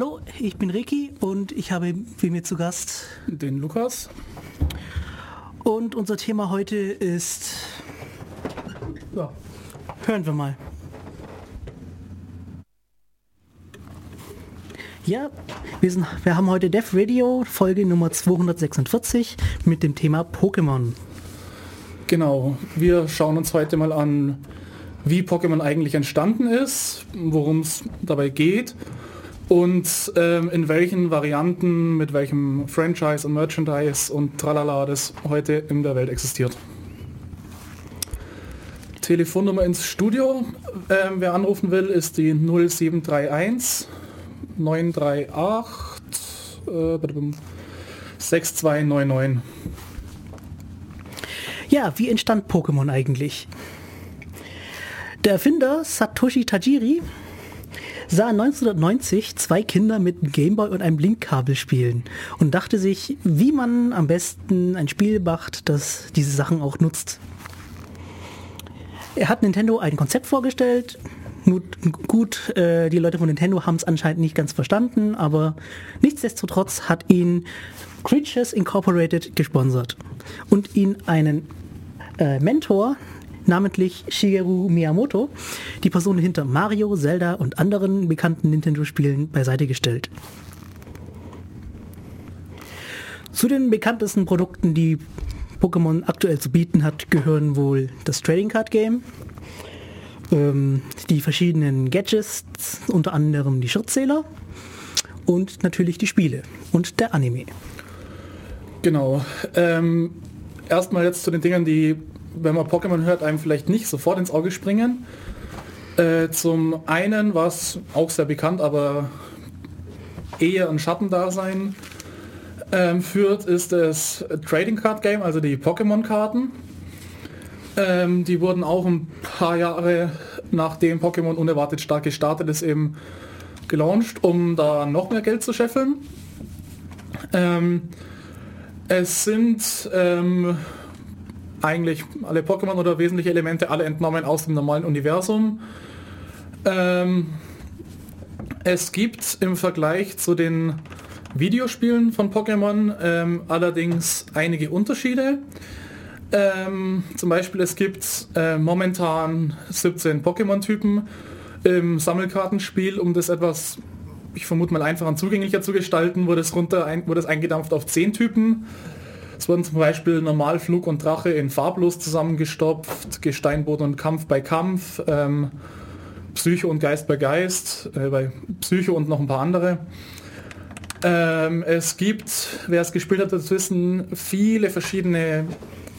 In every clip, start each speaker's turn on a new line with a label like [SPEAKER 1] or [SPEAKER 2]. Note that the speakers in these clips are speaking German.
[SPEAKER 1] Hallo, ich bin Ricky und ich habe wie mir zu Gast
[SPEAKER 2] den Lukas.
[SPEAKER 1] Und unser Thema heute ist, ja, hören wir mal. Ja, wir, sind, wir haben heute Dev Radio, Folge Nummer 246 mit dem Thema Pokémon.
[SPEAKER 2] Genau, wir schauen uns heute mal an, wie Pokémon eigentlich entstanden ist, worum es dabei geht und ähm, in welchen Varianten, mit welchem Franchise und Merchandise und tralala das heute in der Welt existiert. Telefonnummer ins Studio, ähm, wer anrufen will, ist die 0731 938 äh, 6299.
[SPEAKER 1] Ja, wie entstand Pokémon eigentlich? Der Erfinder Satoshi Tajiri sah 1990 zwei Kinder mit einem Gameboy und einem Blinkkabel spielen und dachte sich, wie man am besten ein Spiel macht, das diese Sachen auch nutzt. Er hat Nintendo ein Konzept vorgestellt. Gut, äh, die Leute von Nintendo haben es anscheinend nicht ganz verstanden, aber nichtsdestotrotz hat ihn Creatures Incorporated gesponsert und ihn einen äh, Mentor, namentlich Shigeru Miyamoto, die Person hinter Mario, Zelda und anderen bekannten Nintendo-Spielen beiseite gestellt. Zu den bekanntesten Produkten, die Pokémon aktuell zu bieten hat, gehören wohl das Trading Card Game, ähm, die verschiedenen Gadgets, unter anderem die Schrittzähler und natürlich die Spiele und der Anime.
[SPEAKER 2] Genau. Ähm, erstmal jetzt zu den Dingen, die wenn man Pokémon hört, einem vielleicht nicht sofort ins Auge springen. Äh, zum einen, was auch sehr bekannt, aber eher ein Schattendasein ähm, führt, ist das Trading Card Game, also die Pokémon-Karten. Ähm, die wurden auch ein paar Jahre nachdem Pokémon unerwartet stark gestartet ist, eben gelauncht, um da noch mehr Geld zu scheffeln. Ähm, es sind ähm, eigentlich alle Pokémon oder wesentliche Elemente alle entnommen aus dem normalen Universum. Ähm, es gibt im Vergleich zu den Videospielen von Pokémon ähm, allerdings einige Unterschiede. Ähm, zum Beispiel es gibt äh, momentan 17 Pokémon-Typen im Sammelkartenspiel, um das etwas, ich vermute mal einfacher und zugänglicher zu gestalten, wurde es runter, ein, wurde es eingedampft auf 10 Typen. Es wurden zum Beispiel Normalflug und Drache in farblos zusammengestopft, Gesteinboden und Kampf bei Kampf, ähm, Psycho und Geist bei Geist, äh, bei Psycho und noch ein paar andere. Ähm, es gibt, wer es gespielt hat, das wissen, viele verschiedene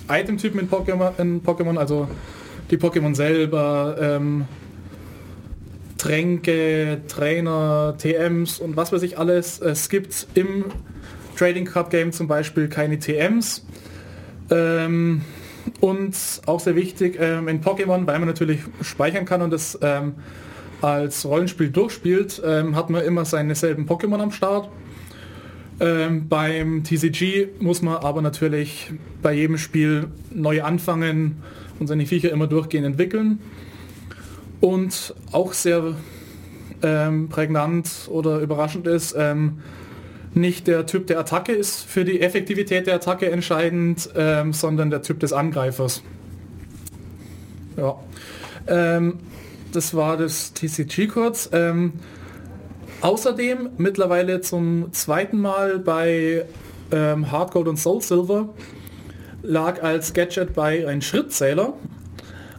[SPEAKER 2] Itemtypen in Pokémon, also die Pokémon selber, ähm, Tränke, Trainer, TMs und was weiß ich alles. Es gibt im Trading Card Game zum Beispiel keine TMs. Ähm, und auch sehr wichtig ähm, in Pokémon, weil man natürlich speichern kann und das ähm, als Rollenspiel durchspielt, ähm, hat man immer seine selben Pokémon am Start. Ähm, beim TCG muss man aber natürlich bei jedem Spiel neu anfangen und seine Viecher immer durchgehend entwickeln. Und auch sehr ähm, prägnant oder überraschend ist, nicht der Typ der Attacke ist für die Effektivität der Attacke entscheidend, ähm, sondern der Typ des Angreifers. Ja. Ähm, das war das TCG kurz. Ähm, außerdem mittlerweile zum zweiten Mal bei ähm, Hardcode und Soul Silver lag als Gadget bei ein Schrittzähler,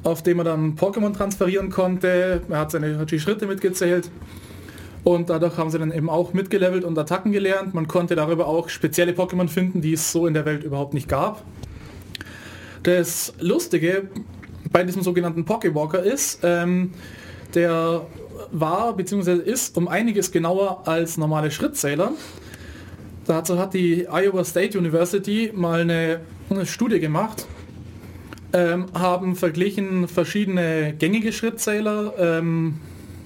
[SPEAKER 2] auf dem man dann Pokémon transferieren konnte. Er hat seine die Schritte mitgezählt und dadurch haben sie dann eben auch mitgelevelt und Attacken gelernt. Man konnte darüber auch spezielle Pokémon finden, die es so in der Welt überhaupt nicht gab. Das Lustige bei diesem sogenannten Pokewalker ist, ähm, der war bzw. ist um einiges genauer als normale Schrittzähler. Dazu hat die Iowa State University mal eine, eine Studie gemacht, ähm, haben verglichen verschiedene gängige Schrittzähler, ähm,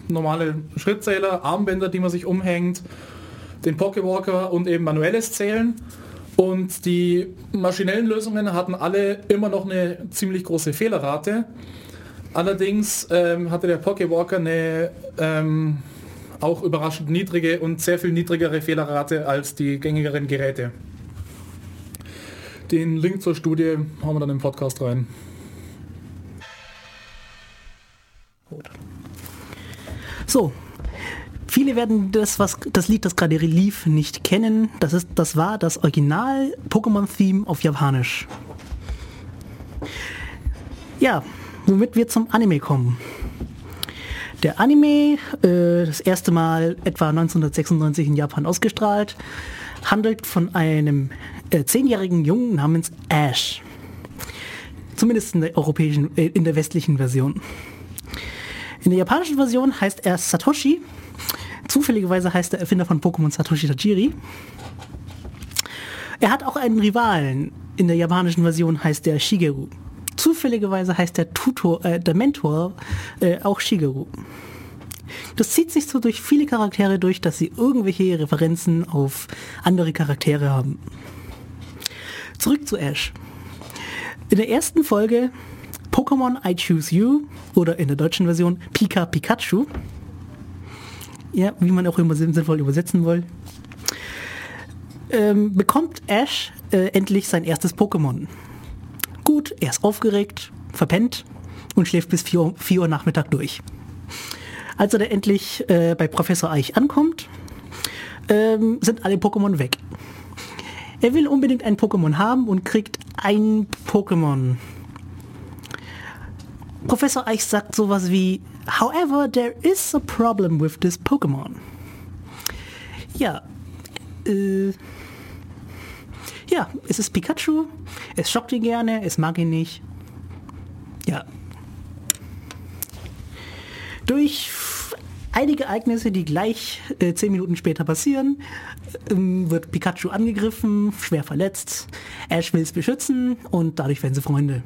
[SPEAKER 2] normale Schrittzähler, Armbänder, die man sich umhängt, den Pocketwalker und eben manuelles Zählen. Und die maschinellen Lösungen hatten alle immer noch eine ziemlich große Fehlerrate. Allerdings ähm, hatte der Pocketwalker eine ähm, auch überraschend niedrige und sehr viel niedrigere Fehlerrate als die gängigeren Geräte. Den Link zur Studie hauen wir dann im Podcast rein.
[SPEAKER 1] Gut. So, Viele werden das, was, das Lied, das gerade lief, nicht kennen. Das, ist, das war das Original Pokémon-Theme auf Japanisch. Ja, womit wir zum Anime kommen. Der Anime, äh, das erste Mal etwa 1996 in Japan ausgestrahlt, handelt von einem äh, zehnjährigen Jungen namens Ash. Zumindest in der europäischen, äh, in der westlichen Version. In der japanischen Version heißt er Satoshi. Zufälligerweise heißt der Erfinder von Pokémon Satoshi Tajiri. Er hat auch einen Rivalen. In der japanischen Version heißt der Shigeru. Zufälligerweise heißt der Tutor, äh, der Mentor äh, auch Shigeru. Das zieht sich so durch viele Charaktere durch, dass sie irgendwelche Referenzen auf andere Charaktere haben. Zurück zu Ash. In der ersten Folge Pokémon I Choose You oder in der deutschen Version Pika Pikachu, ja, wie man auch immer sinnvoll übersetzen will, ähm, bekommt Ash äh, endlich sein erstes Pokémon. Gut, er ist aufgeregt, verpennt und schläft bis 4 Uhr, 4 Uhr Nachmittag durch. Als er dann endlich äh, bei Professor Eich ankommt, ähm, sind alle Pokémon weg. Er will unbedingt ein Pokémon haben und kriegt ein Pokémon. Professor Eich sagt sowas wie, however, there is a problem with this Pokémon. Ja, äh, ja, es ist Pikachu, es schockt ihn gerne, es mag ihn nicht. Ja. Durch einige Ereignisse, die gleich äh, zehn Minuten später passieren, ähm, wird Pikachu angegriffen, schwer verletzt. Ash will es beschützen und dadurch werden sie Freunde.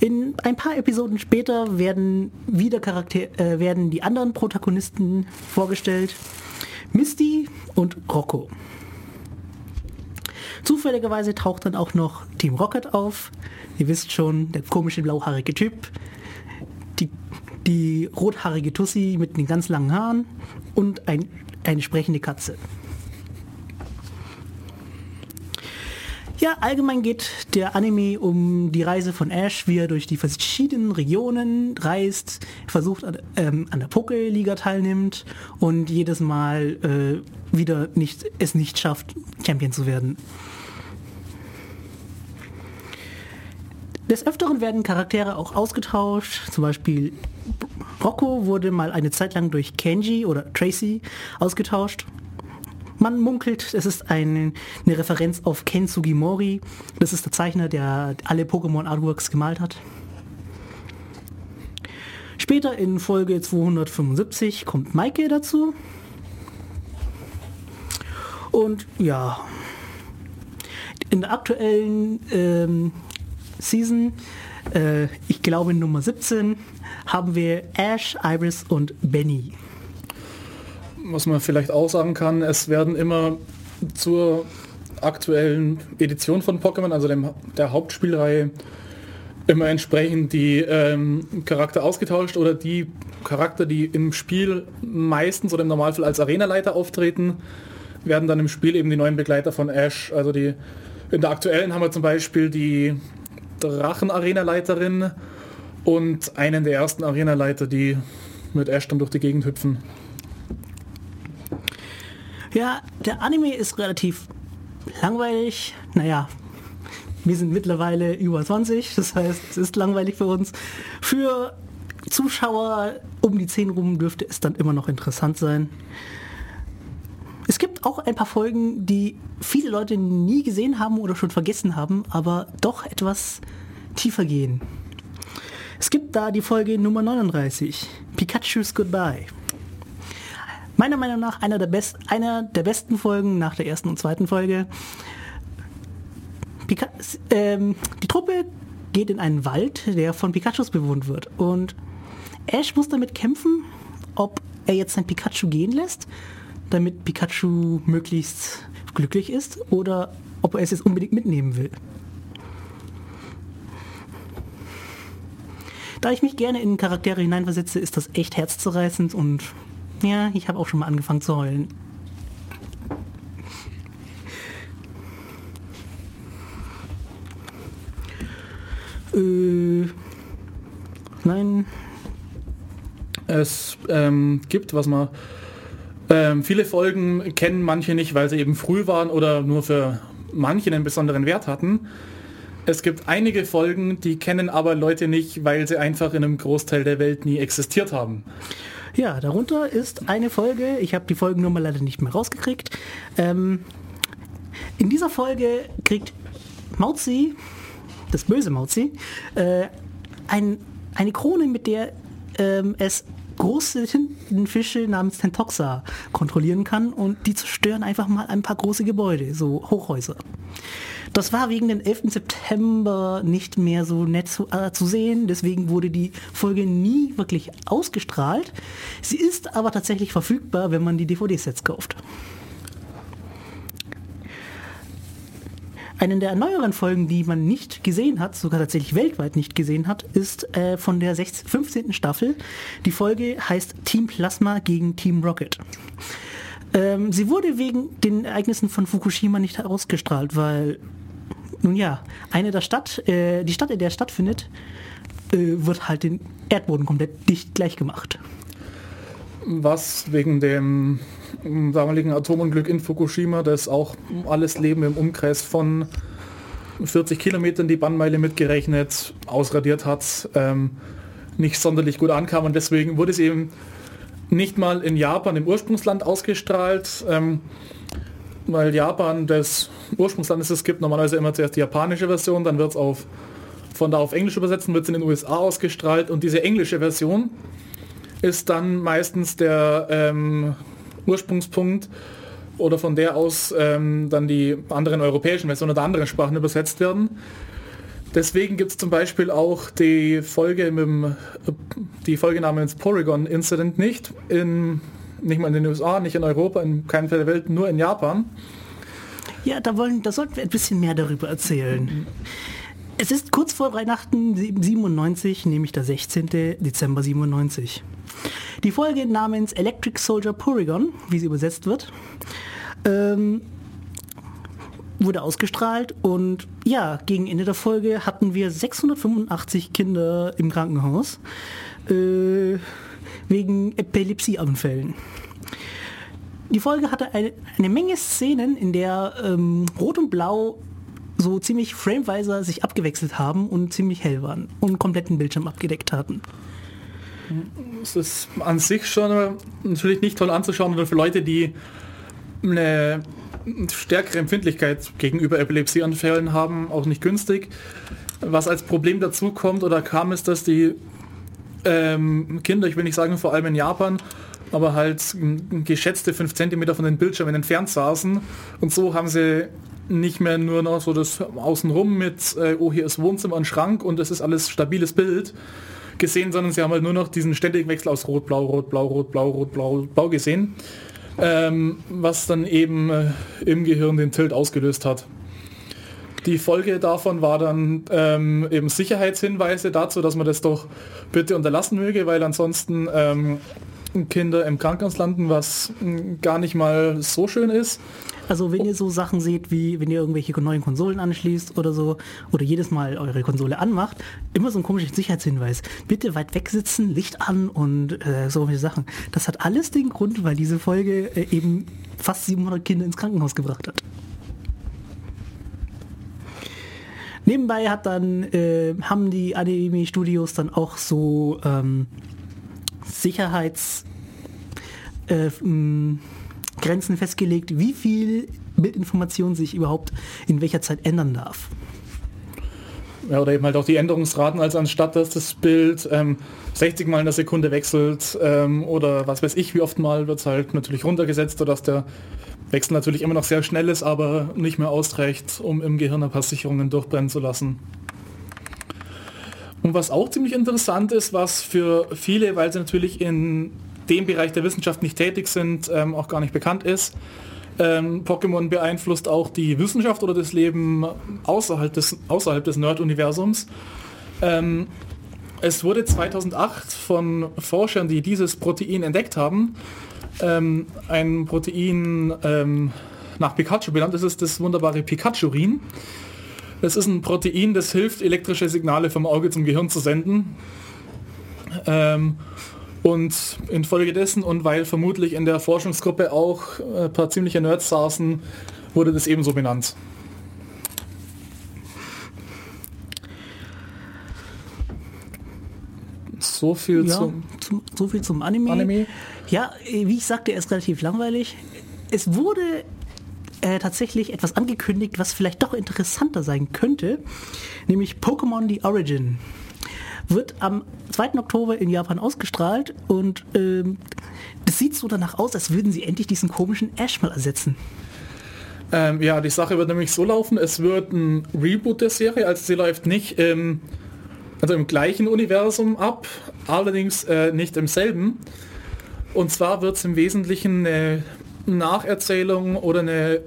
[SPEAKER 1] In ein paar Episoden später werden wieder Charakter äh, werden die anderen Protagonisten vorgestellt. Misty und Rocco. Zufälligerweise taucht dann auch noch Team Rocket auf. Ihr wisst schon, der komische blauhaarige Typ. Die, die rothaarige Tussi mit den ganz langen Haaren und ein, eine sprechende Katze. Ja, allgemein geht der Anime um die Reise von Ash, wie er durch die verschiedenen Regionen reist, versucht ähm, an der Poké-Liga teilnimmt und jedes Mal äh, wieder nicht, es nicht schafft, Champion zu werden. Des Öfteren werden Charaktere auch ausgetauscht, zum Beispiel Rocco wurde mal eine Zeit lang durch Kenji oder Tracy ausgetauscht man munkelt, es ist eine, eine Referenz auf Ken Sugimori. Das ist der Zeichner, der alle Pokémon Artworks gemalt hat. Später in Folge 275 kommt Maike dazu. Und ja, in der aktuellen ähm, Season, äh, ich glaube Nummer 17, haben wir Ash, Iris und Benny
[SPEAKER 2] was man vielleicht auch sagen kann, es werden immer zur aktuellen Edition von Pokémon, also dem, der Hauptspielreihe, immer entsprechend die ähm, Charakter ausgetauscht oder die Charakter, die im Spiel meistens oder im Normalfall als Arenaleiter auftreten, werden dann im Spiel eben die neuen Begleiter von Ash. Also die in der aktuellen haben wir zum Beispiel die Drachen-Arenaleiterin und einen der ersten Arenaleiter, die mit Ash dann durch die Gegend hüpfen.
[SPEAKER 1] Ja, der Anime ist relativ langweilig. Naja, wir sind mittlerweile über 20, das heißt, es ist langweilig für uns. Für Zuschauer um die 10 rum dürfte es dann immer noch interessant sein. Es gibt auch ein paar Folgen, die viele Leute nie gesehen haben oder schon vergessen haben, aber doch etwas tiefer gehen. Es gibt da die Folge Nummer 39, Pikachu's Goodbye. Meiner Meinung nach einer der, best, einer der besten Folgen nach der ersten und zweiten Folge. Pika ähm, die Truppe geht in einen Wald, der von Pikachus bewohnt wird. Und Ash muss damit kämpfen, ob er jetzt sein Pikachu gehen lässt, damit Pikachu möglichst glücklich ist, oder ob er es jetzt unbedingt mitnehmen will. Da ich mich gerne in Charaktere hineinversetze, ist das echt herzzerreißend und ja, ich habe auch schon mal angefangen zu heulen. Äh, nein.
[SPEAKER 2] Es ähm, gibt, was man... Ähm, viele Folgen kennen manche nicht, weil sie eben früh waren oder nur für manche einen besonderen Wert hatten. Es gibt einige Folgen, die kennen aber Leute nicht, weil sie einfach in einem Großteil der Welt nie existiert haben.
[SPEAKER 1] Ja, darunter ist eine Folge, ich habe die Folgennummer leider nicht mehr rausgekriegt. Ähm, in dieser Folge kriegt Mauzi, das böse Mauzi, äh, ein, eine Krone, mit der ähm, es große Tintenfische namens Tentoxa kontrollieren kann und die zerstören einfach mal ein paar große Gebäude, so Hochhäuser. Das war wegen dem 11. September nicht mehr so nett zu, äh, zu, sehen, deswegen wurde die Folge nie wirklich ausgestrahlt. Sie ist aber tatsächlich verfügbar, wenn man die DVD-Sets kauft. Eine der neueren Folgen, die man nicht gesehen hat, sogar tatsächlich weltweit nicht gesehen hat, ist äh, von der 16, 15. Staffel. Die Folge heißt Team Plasma gegen Team Rocket. Ähm, sie wurde wegen den Ereignissen von Fukushima nicht ausgestrahlt, weil, nun ja, eine der Stadt, äh, die Stadt, in der stattfindet, äh, wird halt den Erdboden komplett dicht gleich gemacht.
[SPEAKER 2] Was wegen dem damaligen Atomunglück in Fukushima, das auch alles Leben im Umkreis von 40 Kilometern die Bannmeile mitgerechnet ausradiert hat, ähm, nicht sonderlich gut ankam. Und deswegen wurde es eben nicht mal in Japan, im Ursprungsland ausgestrahlt, ähm, weil Japan das Ursprungsland ist, es gibt normalerweise immer zuerst die japanische Version, dann wird es auf von da auf Englisch übersetzen, wird es in den USA ausgestrahlt. Und diese englische Version ist dann meistens der ähm, Ursprungspunkt oder von der aus ähm, dann die anderen europäischen Versionen oder anderen Sprachen übersetzt werden. Deswegen gibt es zum Beispiel auch die Folge mit dem, die Folge namens Porygon Incident nicht in nicht mal in den USA, nicht in Europa, in keinem Fall der Welt, nur in Japan.
[SPEAKER 1] Ja, da wollen, da sollten wir ein bisschen mehr darüber erzählen. Es ist kurz vor Weihnachten 97, nämlich der 16. Dezember 97. Die Folge namens Electric Soldier Porygon, wie sie übersetzt wird, ähm, wurde ausgestrahlt und ja, gegen Ende der Folge hatten wir 685 Kinder im Krankenhaus äh, wegen Epilepsieanfällen. Die Folge hatte eine, eine Menge Szenen, in der ähm, Rot und Blau so ziemlich frameweise sich abgewechselt haben und ziemlich hell waren und kompletten Bildschirm abgedeckt hatten.
[SPEAKER 2] Es ist an sich schon natürlich nicht toll anzuschauen, oder für Leute, die eine stärkere Empfindlichkeit gegenüber Epilepsieanfällen haben, auch nicht günstig. Was als Problem dazu kommt oder kam, ist, dass die ähm, Kinder, ich will nicht sagen vor allem in Japan, aber halt geschätzte 5 cm von den Bildschirmen entfernt saßen und so haben sie nicht mehr nur noch so das Außenrum mit, äh, oh hier ist Wohnzimmer und Schrank und es ist alles stabiles Bild, gesehen, sondern sie haben halt nur noch diesen ständigen Wechsel aus Rot, Blau, Rot, Blau, Rot, Blau, Rot, Blau, Blau gesehen, ähm, was dann eben äh, im Gehirn den Tilt ausgelöst hat. Die Folge davon war dann ähm, eben Sicherheitshinweise dazu, dass man das doch bitte unterlassen möge, weil ansonsten ähm, Kinder im Krankenhaus landen, was hm, gar nicht mal so schön ist.
[SPEAKER 1] Also wenn ihr so Sachen seht, wie wenn ihr irgendwelche neuen Konsolen anschließt oder so, oder jedes Mal eure Konsole anmacht, immer so ein komischer Sicherheitshinweis. Bitte weit weg sitzen, Licht an und äh, solche Sachen. Das hat alles den Grund, weil diese Folge äh, eben fast 700 Kinder ins Krankenhaus gebracht hat. Nebenbei hat dann, äh, haben die Anime-Studios dann auch so ähm, Sicherheits... Äh, Grenzen festgelegt, wie viel Bildinformation sich überhaupt in welcher Zeit ändern darf.
[SPEAKER 2] Ja, oder eben halt auch die Änderungsraten, als anstatt dass das Bild ähm, 60 Mal in der Sekunde wechselt ähm, oder was weiß ich, wie oft mal wird es halt natürlich runtergesetzt, sodass der Wechsel natürlich immer noch sehr schnell ist, aber nicht mehr ausreicht, um im Gehirn ein paar Sicherungen durchbrennen zu lassen. Und was auch ziemlich interessant ist, was für viele, weil sie natürlich in dem Bereich der Wissenschaft nicht tätig sind, ähm, auch gar nicht bekannt ist. Ähm, Pokémon beeinflusst auch die Wissenschaft oder das Leben außerhalb des, außerhalb des Nerd-Universums. Ähm, es wurde 2008 von Forschern, die dieses Protein entdeckt haben, ähm, ein Protein ähm, nach Pikachu benannt. Das ist das wunderbare Pikachurin. Das ist ein Protein, das hilft, elektrische Signale vom Auge zum Gehirn zu senden. Und infolgedessen und weil vermutlich in der Forschungsgruppe auch ein paar ziemliche Nerds saßen, wurde das ebenso benannt. So viel
[SPEAKER 1] Ja,
[SPEAKER 2] zum
[SPEAKER 1] zum, so viel zum Anime.
[SPEAKER 2] Anime.
[SPEAKER 1] Ja, äh, wie ich sagte, er ist relativ langweilig. Es wurde äh, tatsächlich etwas angekündigt, was vielleicht doch interessanter sein könnte, nämlich Pokémon The Origin. Wird am 2. Oktober in Japan ausgestrahlt und ähm, das sieht so danach aus, als würden sie endlich diesen komischen Ash mal ersetzen.
[SPEAKER 2] Ähm, ja, die Sache wird nämlich so laufen, es wird ein Reboot der Serie, also sie läuft nicht im, also im gleichen Universum ab, allerdings äh, nicht im selben. Und zwar wird es im Wesentlichen eine Nacherzählung oder eine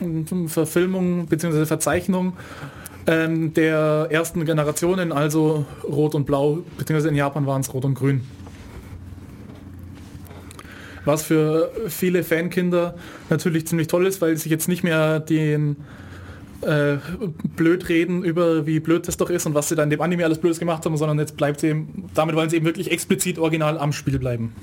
[SPEAKER 2] mm, Verfilmung bzw. Verzeichnung ähm, der ersten Generationen, also Rot und Blau, beziehungsweise in Japan waren es Rot und Grün. Was für viele Fankinder natürlich ziemlich toll ist, weil sich jetzt nicht mehr den äh, blöd reden über wie blöd das doch ist und was sie dann dem Anime alles Blödes gemacht haben, sondern jetzt bleibt sie eben, damit wollen sie eben wirklich explizit original am Spiel bleiben.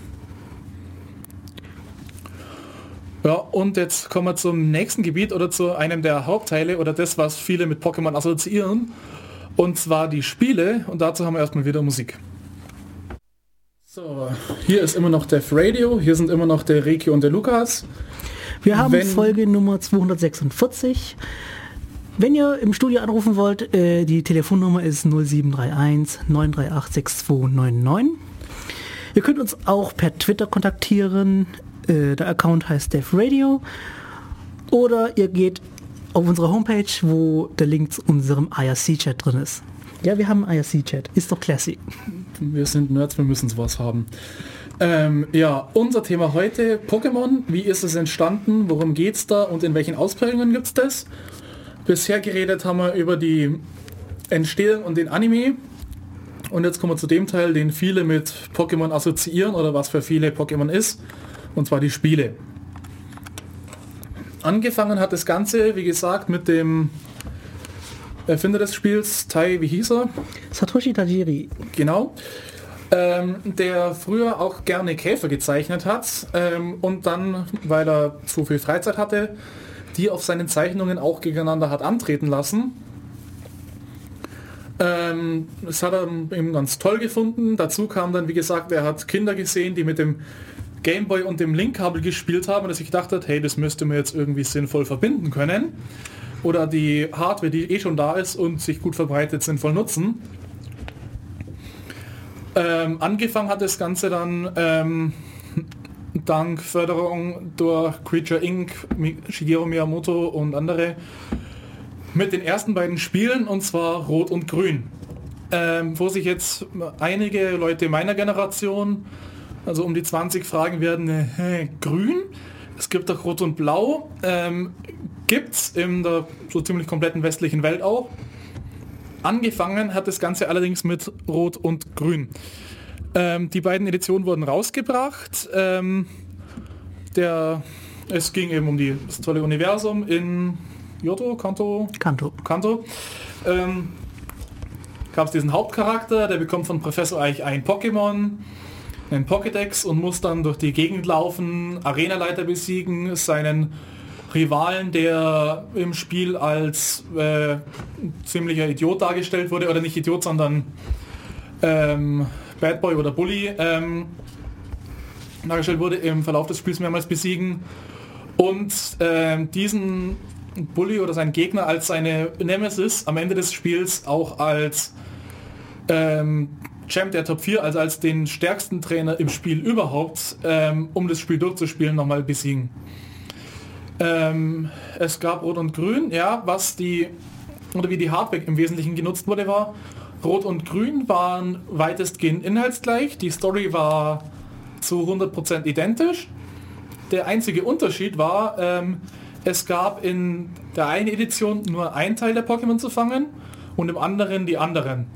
[SPEAKER 2] Ja, und jetzt kommen wir zum nächsten Gebiet oder zu einem der Hauptteile oder das, was viele mit Pokémon assoziieren. Und zwar die Spiele. Und dazu haben wir erstmal wieder Musik. So, hier ist immer noch Def Radio, hier sind immer noch der Reiki und der Lukas.
[SPEAKER 1] Wir haben
[SPEAKER 2] Wenn-
[SPEAKER 1] Folge Nummer 246. Wenn ihr im Studio anrufen wollt, äh, die Telefonnummer ist 0731 938 6299. Ihr könnt uns auch per Twitter kontaktieren. Äh, der Account heißt Def Radio. Oder ihr geht auf unsere Homepage, wo der Link zu unserem IRC-Chat drin ist. Ja, wir haben IRC-Chat. Ist doch classy.
[SPEAKER 2] Wir sind Nerds, wir müssen sowas haben. Ähm, ja, unser Thema heute, Pokémon. Wie ist es entstanden? Worum geht's da? Und in welchen Ausprägungen gibt's das? Bisher geredet haben wir über die Entstehung und den Anime. Und jetzt kommen wir zu dem Teil, den viele mit Pokémon assoziieren oder was für viele Pokémon ist. Und zwar die Spiele. Angefangen hat das Ganze, wie gesagt, mit dem Erfinder des Spiels, Tai, wie hieß er?
[SPEAKER 1] Satoshi Tajiri.
[SPEAKER 2] Genau. Ähm, der früher auch gerne Käfer gezeichnet hat ähm, und dann, weil er zu viel Freizeit hatte, die auf seinen Zeichnungen auch gegeneinander hat antreten lassen. Ähm, das hat er eben ganz toll gefunden. Dazu kam dann, wie gesagt, er hat Kinder gesehen, die mit dem Gameboy und dem Linkkabel gespielt haben und er sich gedacht hat, hey, das müsste man jetzt irgendwie sinnvoll verbinden können. Oder die Hardware, die eh schon da ist und sich gut verbreitet, sinnvoll nutzen. Ähm, angefangen hat das Ganze dann ähm, dank Förderung durch Creature Inc., Shigeru Miyamoto und andere mit den ersten beiden Spielen und zwar Rot und Grün. Ähm, wo sich jetzt einige Leute meiner Generation, also um die 20 fragen werden, äh, Grün? Es gibt doch Rot und Blau. Ähm, gibt's in der so ziemlich kompletten westlichen Welt auch. Angefangen hat das Ganze allerdings mit Rot und Grün. Ähm, die beiden Editionen wurden rausgebracht. Ähm, der, es ging eben um die, das tolle Universum in Yoto, Kanto,
[SPEAKER 1] Kanto.
[SPEAKER 2] Kanto. Ähm, Gab es diesen Hauptcharakter, der bekommt von Professor Eich ein Pokémon, einen Pokédex und muss dann durch die Gegend laufen, Arenaleiter besiegen, seinen Rivalen, der im Spiel als äh, ziemlicher Idiot dargestellt wurde, oder nicht Idiot, sondern ähm, Bad Boy oder Bully ähm, dargestellt wurde, im Verlauf des Spiels mehrmals besiegen. Und ähm, diesen Bully oder seinen Gegner als seine Nemesis am Ende des Spiels auch als ähm, Champ der Top 4, also als den stärksten Trainer im Spiel überhaupt, ähm, um das Spiel durchzuspielen, nochmal besiegen. Ähm, es gab Rot und Grün, ja, was die, oder wie die Hardware im Wesentlichen genutzt wurde, war, Rot und Grün waren weitestgehend inhaltsgleich, die Story war zu 100% identisch. Der einzige Unterschied war, ähm, es gab in der einen Edition nur ein Teil der Pokémon zu fangen und im anderen die anderen.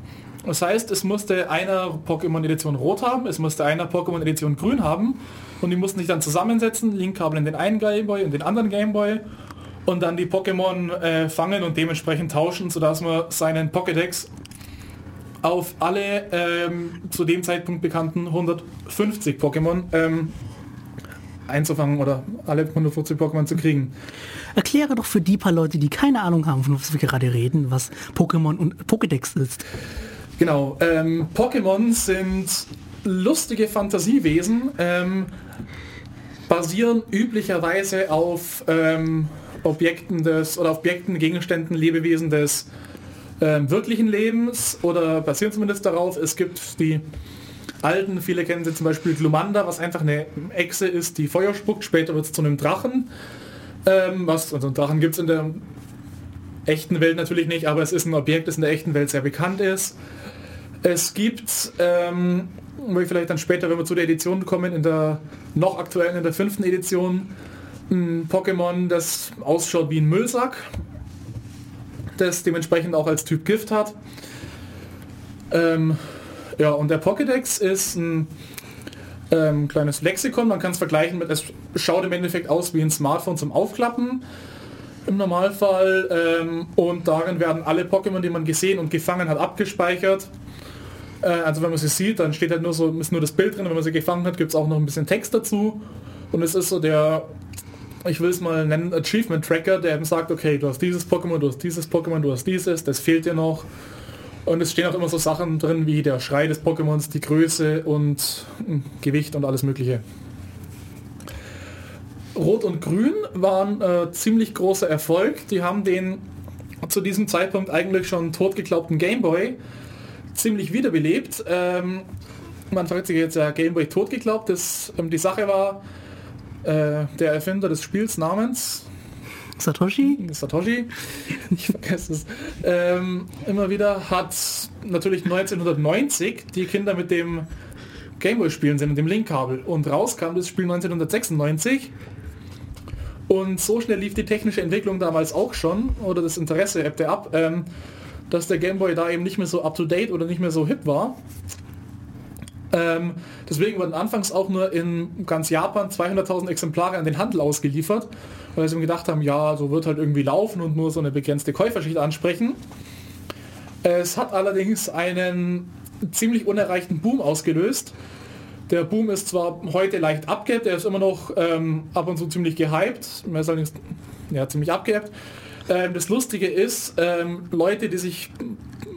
[SPEAKER 2] Das heißt, es musste einer Pokémon Edition Rot haben, es musste einer Pokémon Edition Grün haben und die mussten sich dann zusammensetzen, Linkkabel in den einen Gameboy und den anderen Gameboy und dann die Pokémon äh, fangen und dementsprechend tauschen, sodass man seinen Pokédex auf alle ähm, zu dem Zeitpunkt bekannten 150 Pokémon ähm, einzufangen oder alle 150 Pokémon zu kriegen.
[SPEAKER 1] Erkläre doch für die paar Leute, die keine Ahnung haben, von was wir gerade reden, was Pokémon und Pokédex ist.
[SPEAKER 2] Genau, ähm, Pokémon sind lustige Fantasiewesen, ähm, basieren üblicherweise auf ähm, Objekten des oder Objekten, Gegenständen, Lebewesen des ähm, wirklichen Lebens oder basieren zumindest darauf. Es gibt die alten, viele kennen sie zum Beispiel Glumanda, was einfach eine Echse ist, die Feuer spuckt, später wird es zu einem Drachen. Ähm, was, also Drachen gibt es in der echten Welt natürlich nicht, aber es ist ein Objekt, das in der echten Welt sehr bekannt ist. Es gibt, ähm, ich vielleicht dann später, wenn wir zu der Edition kommen, in der noch aktuellen, in der fünften Edition, ein Pokémon, das ausschaut wie ein Müllsack, das dementsprechend auch als Typ Gift hat. Ähm, ja, und der Pokédex ist ein ähm, kleines Lexikon. Man kann es vergleichen mit, es schaut im Endeffekt aus wie ein Smartphone zum Aufklappen im Normalfall. Ähm, und darin werden alle Pokémon, die man gesehen und gefangen hat, abgespeichert. Äh, also wenn man sie sieht, dann steht halt nur so, ist nur das Bild drin. Wenn man sie gefangen hat, gibt es auch noch ein bisschen Text dazu. Und es ist so der, ich will es mal nennen, Achievement Tracker, der eben sagt, okay, du hast dieses Pokémon, du hast dieses Pokémon, du hast dieses, das fehlt dir noch. Und es stehen auch immer so Sachen drin wie der Schrei des Pokémons, die Größe und hm, Gewicht und alles mögliche. Rot und Grün waren äh, ziemlich großer Erfolg. Die haben den zu diesem Zeitpunkt eigentlich schon totgeglaubten Gameboy ziemlich wiederbelebt. Ähm, man fragt sich jetzt, ja, Gameboy totgeglaubt. Das, ähm, die Sache war, äh, der Erfinder des Spiels namens
[SPEAKER 1] Satoshi?
[SPEAKER 2] Satoshi, ich vergesse es, ähm, immer wieder hat natürlich 1990 die Kinder mit dem Gameboy spielen sind und dem Linkkabel und rauskam das Spiel 1996 und so schnell lief die technische Entwicklung damals auch schon oder das Interesse ebbte ab, ähm, dass der Gameboy da eben nicht mehr so up to date oder nicht mehr so hip war ähm, deswegen wurden anfangs auch nur in ganz Japan 200.000 Exemplare an den Handel ausgeliefert, weil sie gedacht haben, ja, so wird halt irgendwie laufen und nur so eine begrenzte Käuferschicht ansprechen. Es hat allerdings einen ziemlich unerreichten Boom ausgelöst. Der Boom ist zwar heute leicht abgehebt, er ist immer noch ähm, ab und zu ziemlich gehypt, er ist allerdings ja, ziemlich abgehebt. Ähm, das Lustige ist, ähm, Leute, die sich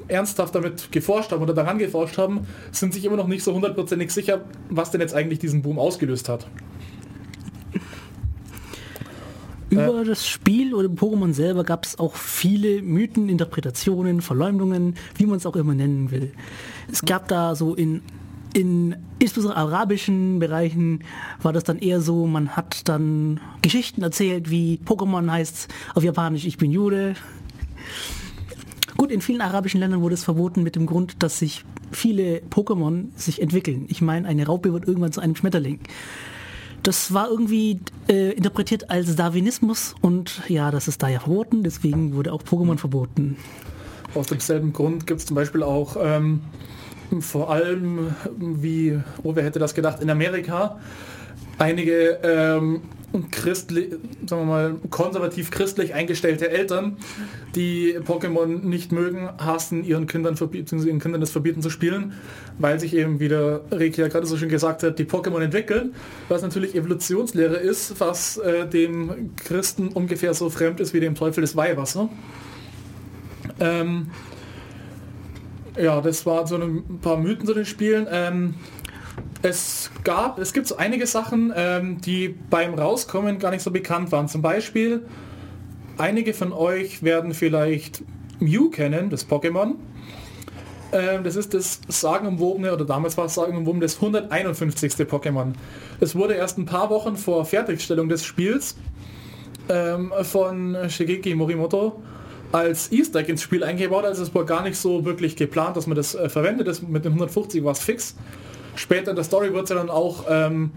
[SPEAKER 2] ernsthaft damit geforscht haben oder daran geforscht haben, sind sich immer noch nicht so hundertprozentig sicher, was denn jetzt eigentlich diesen Boom ausgelöst hat.
[SPEAKER 1] Über äh, das Spiel oder Pokémon selber gab es auch viele Mythen, Interpretationen, Verleumdungen, wie man es auch immer nennen will. Es gab da so in in insbesondere arabischen Bereichen war das dann eher so, man hat dann Geschichten erzählt, wie Pokémon heißt auf Japanisch Ich bin Jude. Gut, in vielen arabischen Ländern wurde es verboten mit dem Grund, dass sich viele Pokémon sich entwickeln. Ich meine, eine Raupe wird irgendwann zu einem Schmetterling. Das war irgendwie äh, interpretiert als Darwinismus und ja, das ist da ja verboten, deswegen wurde auch Pokémon verboten.
[SPEAKER 2] Aus demselben Grund gibt es zum Beispiel auch ähm, vor allem, wie, oh, wer hätte das gedacht, in Amerika einige ähm, christlich, sagen wir mal, konservativ-christlich eingestellte Eltern, die Pokémon nicht mögen, hassen ihren Kindern, ihren Kindern das verbieten zu spielen, weil sich eben, wie der Reiki ja gerade so schön gesagt hat, die Pokémon entwickeln, was natürlich Evolutionslehre ist, was äh, dem Christen ungefähr so fremd ist wie dem Teufel des Weihwasser. Ähm, ja, das waren so ein paar Mythen zu den Spielen. Ähm, es gab, es gibt so einige Sachen, ähm, die beim Rauskommen gar nicht so bekannt waren. Zum Beispiel, einige von euch werden vielleicht Mew kennen, das Pokémon. Ähm, das ist das sagenumwobene, oder damals war es sagenumwoben, das 151. Pokémon. Es wurde erst ein paar Wochen vor Fertigstellung des Spiels ähm, von Shigeki Morimoto als Easter Egg ins Spiel eingebaut, also es war gar nicht so wirklich geplant, dass man das äh, verwendet. Das mit den 150 war es fix. Später in der Story wird es ja dann auch ähm,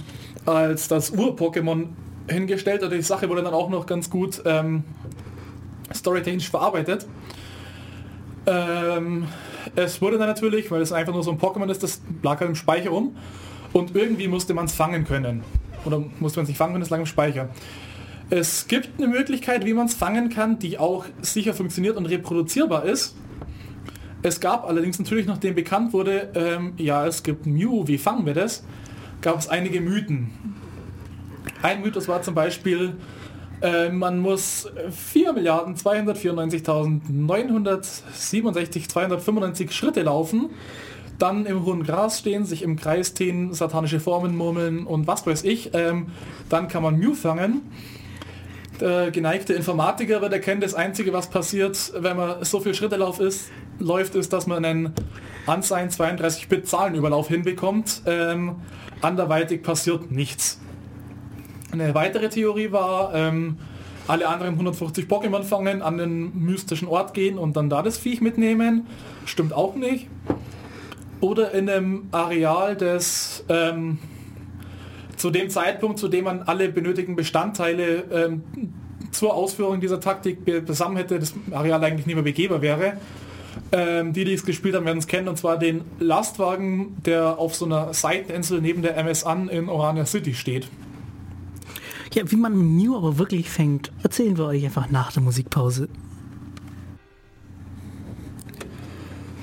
[SPEAKER 2] als das Ur-Pokémon hingestellt. Also die Sache wurde dann auch noch ganz gut ähm, storytechnisch verarbeitet. Ähm, es wurde dann natürlich, weil es einfach nur so ein Pokémon ist, das lag halt im Speicher rum und irgendwie musste man es fangen können. Oder musste man es nicht fangen können, es lag im Speicher. Es gibt eine Möglichkeit, wie man es fangen kann, die auch sicher funktioniert und reproduzierbar ist. Es gab allerdings natürlich, nachdem bekannt wurde, ähm, ja, es gibt Mew, wie fangen wir das, gab es einige Mythen. Ein Mythos war zum Beispiel, äh, man muss 4.294.967 295 Schritte laufen, dann im hohen Gras stehen, sich im Kreis stehen, satanische Formen murmeln und was weiß ich. Ähm, dann kann man Mew fangen. Der geneigte Informatiker wird erkennen, das Einzige, was passiert, wenn man so viel Schritte lauf ist, läuft, ist, dass man einen Anzeigen 32-Bit Zahlenüberlauf hinbekommt. Ähm, anderweitig passiert nichts. Eine weitere Theorie war, ähm, alle anderen 150 Pokémon fangen, an den mystischen Ort gehen und dann da das Viech mitnehmen. Stimmt auch nicht. Oder in einem Areal des ähm, zu dem Zeitpunkt, zu dem man alle benötigten Bestandteile ähm, zur Ausführung dieser Taktik besammen hätte, das Areal eigentlich nicht mehr begehbar wäre. Ähm, die, die es gespielt haben, werden es kennen, und zwar den Lastwagen, der auf so einer Seiteninsel neben der MS an in Orania City steht.
[SPEAKER 1] Ja, wie man Mew aber wirklich fängt, erzählen wir euch einfach nach der Musikpause.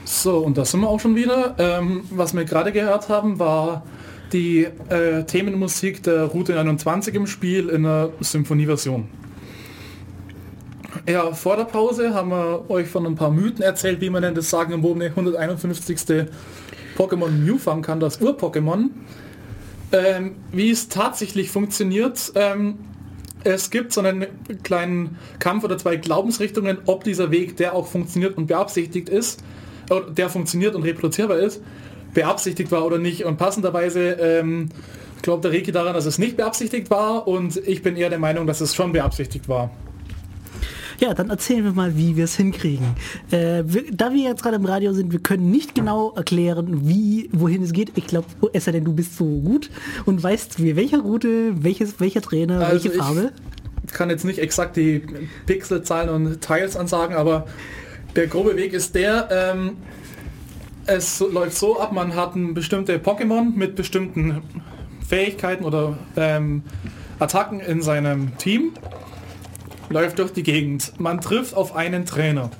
[SPEAKER 2] So, und das sind wir auch schon wieder. Ähm, was wir gerade gehört haben, war die äh, Themenmusik der Route 21 im Spiel in einer Symphonieversion. Ja, vor der Pause haben wir euch von ein paar Mythen erzählt, wie man denn das sagen im 151. Pokémon Mew fangen kann, das Ur-Pokémon. Ähm, wie es tatsächlich funktioniert, ähm, es gibt so einen kleinen Kampf oder zwei Glaubensrichtungen, ob dieser Weg, der auch funktioniert und beabsichtigt ist, der funktioniert und reproduzierbar ist, beabsichtigt war oder nicht. Und passenderweise ähm, glaubt der Reiki daran, dass es nicht beabsichtigt war und ich bin eher der Meinung, dass es schon beabsichtigt war.
[SPEAKER 1] Ja, dann erzählen wir mal, wie wir es hinkriegen. Äh, wir, da wir jetzt gerade im Radio sind, wir können nicht genau erklären, wie, wohin es geht. Ich glaube, es sei denn, du bist so gut und weißt, wie welcher Route, welches, welcher Trainer, also welche Farbe.
[SPEAKER 2] Ich kann jetzt nicht exakt die Pixelzahlen und Teils ansagen, aber der grobe Weg ist der, ähm, es läuft so ab, man hat ein bestimmte Pokémon mit bestimmten Fähigkeiten oder ähm, Attacken in seinem Team, läuft durch die Gegend. Man trifft auf einen Trainer.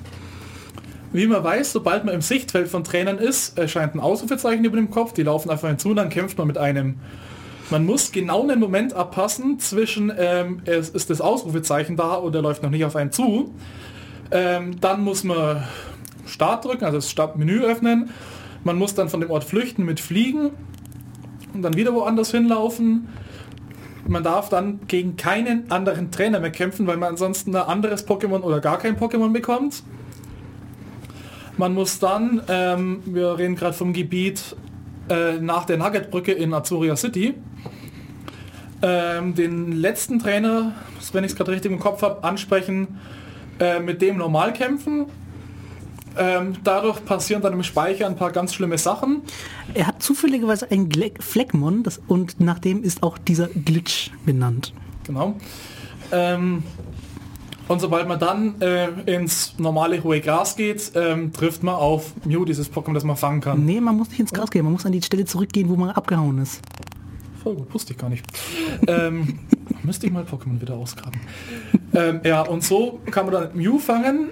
[SPEAKER 2] Wie man weiß, sobald man im Sichtfeld von Trainern ist, erscheint ein Ausrufezeichen über dem Kopf, die laufen einfach hinzu, dann kämpft man mit einem. Man muss genau einen Moment abpassen zwischen, ähm, es ist das Ausrufezeichen da oder läuft noch nicht auf einen zu. Ähm, dann muss man Start drücken, also das Startmenü öffnen. Man muss dann von dem Ort flüchten mit Fliegen und dann wieder woanders hinlaufen. Man darf dann gegen keinen anderen Trainer mehr kämpfen, weil man ansonsten ein anderes Pokémon oder gar kein Pokémon bekommt. Man muss dann, ähm, wir reden gerade vom Gebiet äh, nach der Nuggetbrücke in Azuria City, ähm, den letzten Trainer, wenn ich es gerade richtig im Kopf habe, ansprechen, äh, mit dem normal kämpfen ähm, dadurch passieren dann im Speicher ein paar ganz schlimme Sachen.
[SPEAKER 1] Er hat zufälligerweise ein Fleckmon das, und nach dem ist auch dieser Glitch benannt.
[SPEAKER 2] Genau. Ähm, und sobald man dann äh, ins normale hohe Gras geht, ähm, trifft man auf Mew, dieses Pokémon, das man fangen kann.
[SPEAKER 1] Nee, man muss nicht ins Gras gehen, man muss an die Stelle zurückgehen, wo man abgehauen ist.
[SPEAKER 2] Voll gut, wusste ich gar nicht. ähm, müsste ich mal Pokémon wieder ausgraben. ähm, ja, und so kann man dann Mew fangen.